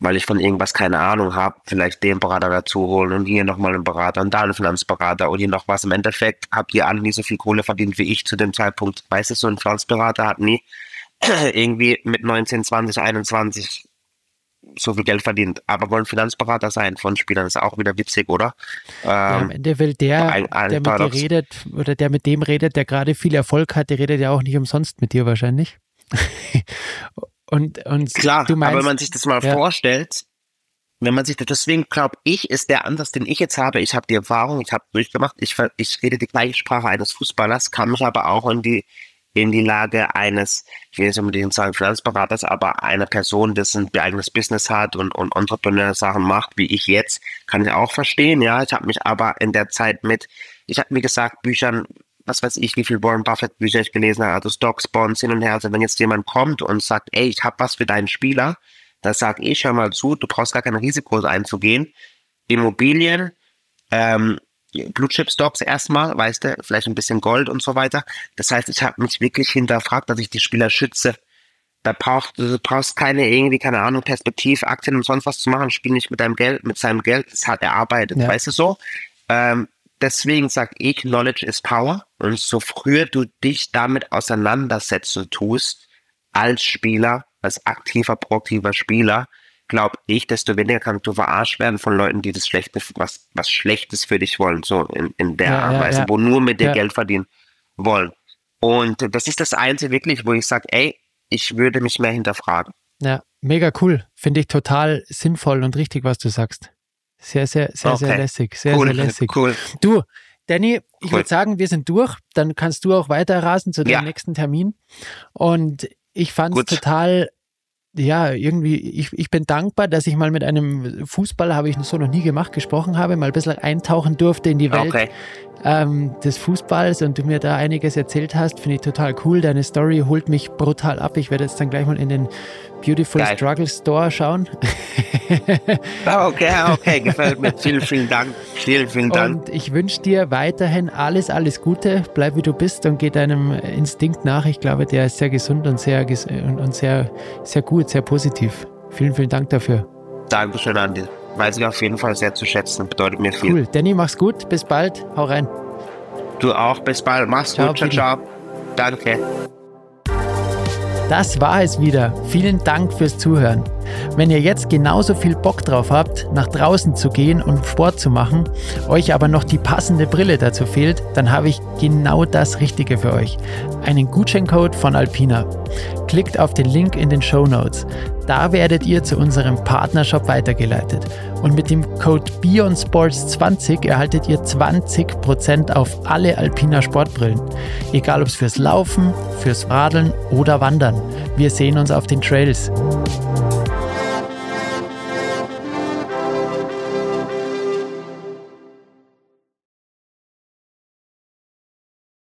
weil ich von irgendwas keine Ahnung habe, vielleicht den Berater dazu holen und hier nochmal einen Berater und da einen Finanzberater und hier noch was. Im Endeffekt habt ihr alle nie so viel Kohle verdient wie ich zu dem Zeitpunkt. Weißt du, so ein Finanzberater hat nie irgendwie mit 19, 20, 21 so viel Geld verdient. Aber wollen Finanzberater sein von Spielern, ist auch wieder witzig, oder? Ja, am Ende will der, ein, ein der mit dir redet, oder der mit dem redet, der gerade viel Erfolg hat, der redet ja auch nicht umsonst mit dir wahrscheinlich. Und, und Klar, meinst, aber wenn man sich das mal ja. vorstellt, wenn man sich das, deswegen glaube ich, ist der Ansatz, den ich jetzt habe, ich habe die Erfahrung, ich habe durchgemacht, ich, ich rede die gleiche Sprache eines Fußballers, kann mich aber auch in die, in die Lage eines, ich will nicht unbedingt sagen Finanzberaters, aber einer Person, die ein eigenes Business hat und, und Entrepreneur-Sachen macht, wie ich jetzt, kann ich auch verstehen, ja. Ich habe mich aber in der Zeit mit, ich habe mir gesagt, Büchern was weiß ich, wie viel Warren Buffett Bücher ich gelesen habe, also Stocks, Bonds hin und her. Also wenn jetzt jemand kommt und sagt, ey, ich habe was für deinen Spieler, dann sag ich, hör mal zu, du brauchst gar kein Risiko einzugehen. Immobilien, ähm, Blue Chip Stocks erstmal, weißt du, vielleicht ein bisschen Gold und so weiter. Das heißt, ich habe mich wirklich hinterfragt, dass ich die Spieler schütze. Da braucht, du brauchst keine irgendwie, keine Ahnung, Perspektiv, Aktien und sonst was zu machen. Spiel nicht mit deinem Geld, mit seinem Geld. Das hat er erarbeitet, ja. weißt du so? Ähm, deswegen sag ich, Knowledge is Power. Und so früher du dich damit auseinandersetzen tust, als Spieler, als aktiver, proaktiver Spieler, glaube ich, desto weniger kannst du verarscht werden von Leuten, die das Schlechtes, was, was Schlechtes für dich wollen, so in, in der ja, Art ja, Weise, ja. wo nur mit dir Geld verdienen wollen. Und das ist das Einzige wirklich, wo ich sage, ey, ich würde mich mehr hinterfragen. Ja, mega cool. Finde ich total sinnvoll und richtig, was du sagst. Sehr, sehr, sehr, okay. sehr lässig. Sehr, cool. sehr lässig. Cool. Du, Danny, ich cool. würde sagen, wir sind durch. Dann kannst du auch weiter rasen zu deinem nächsten Termin. Und ich fand es total ja, irgendwie, ich, ich bin dankbar, dass ich mal mit einem Fußballer, habe ich so noch nie gemacht, gesprochen habe, mal ein bisschen eintauchen durfte in die Welt okay. Ähm, des Fußballs und du mir da einiges erzählt hast. Finde ich total cool. Deine Story holt mich brutal ab. Ich werde jetzt dann gleich mal in den Beautiful Geil. Struggle Store schauen. Ah, okay, okay, gefällt mir. Vielen, vielen Dank. Vielen, vielen Dank. Und ich wünsche dir weiterhin alles, alles Gute. Bleib wie du bist und geh deinem Instinkt nach. Ich glaube, der ist sehr gesund und sehr, und sehr, sehr gut, sehr positiv. Vielen, vielen Dank dafür. Dankeschön, Andi. Weiß ich auf jeden Fall sehr zu schätzen. Bedeutet mir viel. Cool. Danny, mach's gut. Bis bald. Hau rein. Du auch. Bis bald. Mach's ciao, gut. Ciao, ciao. Danke. Das war es wieder. Vielen Dank fürs Zuhören. Wenn ihr jetzt genauso viel Bock drauf habt, nach draußen zu gehen und Sport zu machen, euch aber noch die passende Brille dazu fehlt, dann habe ich genau das Richtige für euch. Einen Gutscheincode von Alpina. Klickt auf den Link in den Show Notes. Da werdet ihr zu unserem Partnershop weitergeleitet. Und mit dem Code BeyondSports20 erhaltet ihr 20% auf alle Alpina Sportbrillen. Egal ob es fürs Laufen, fürs Radeln oder Wandern. Wir sehen uns auf den Trails.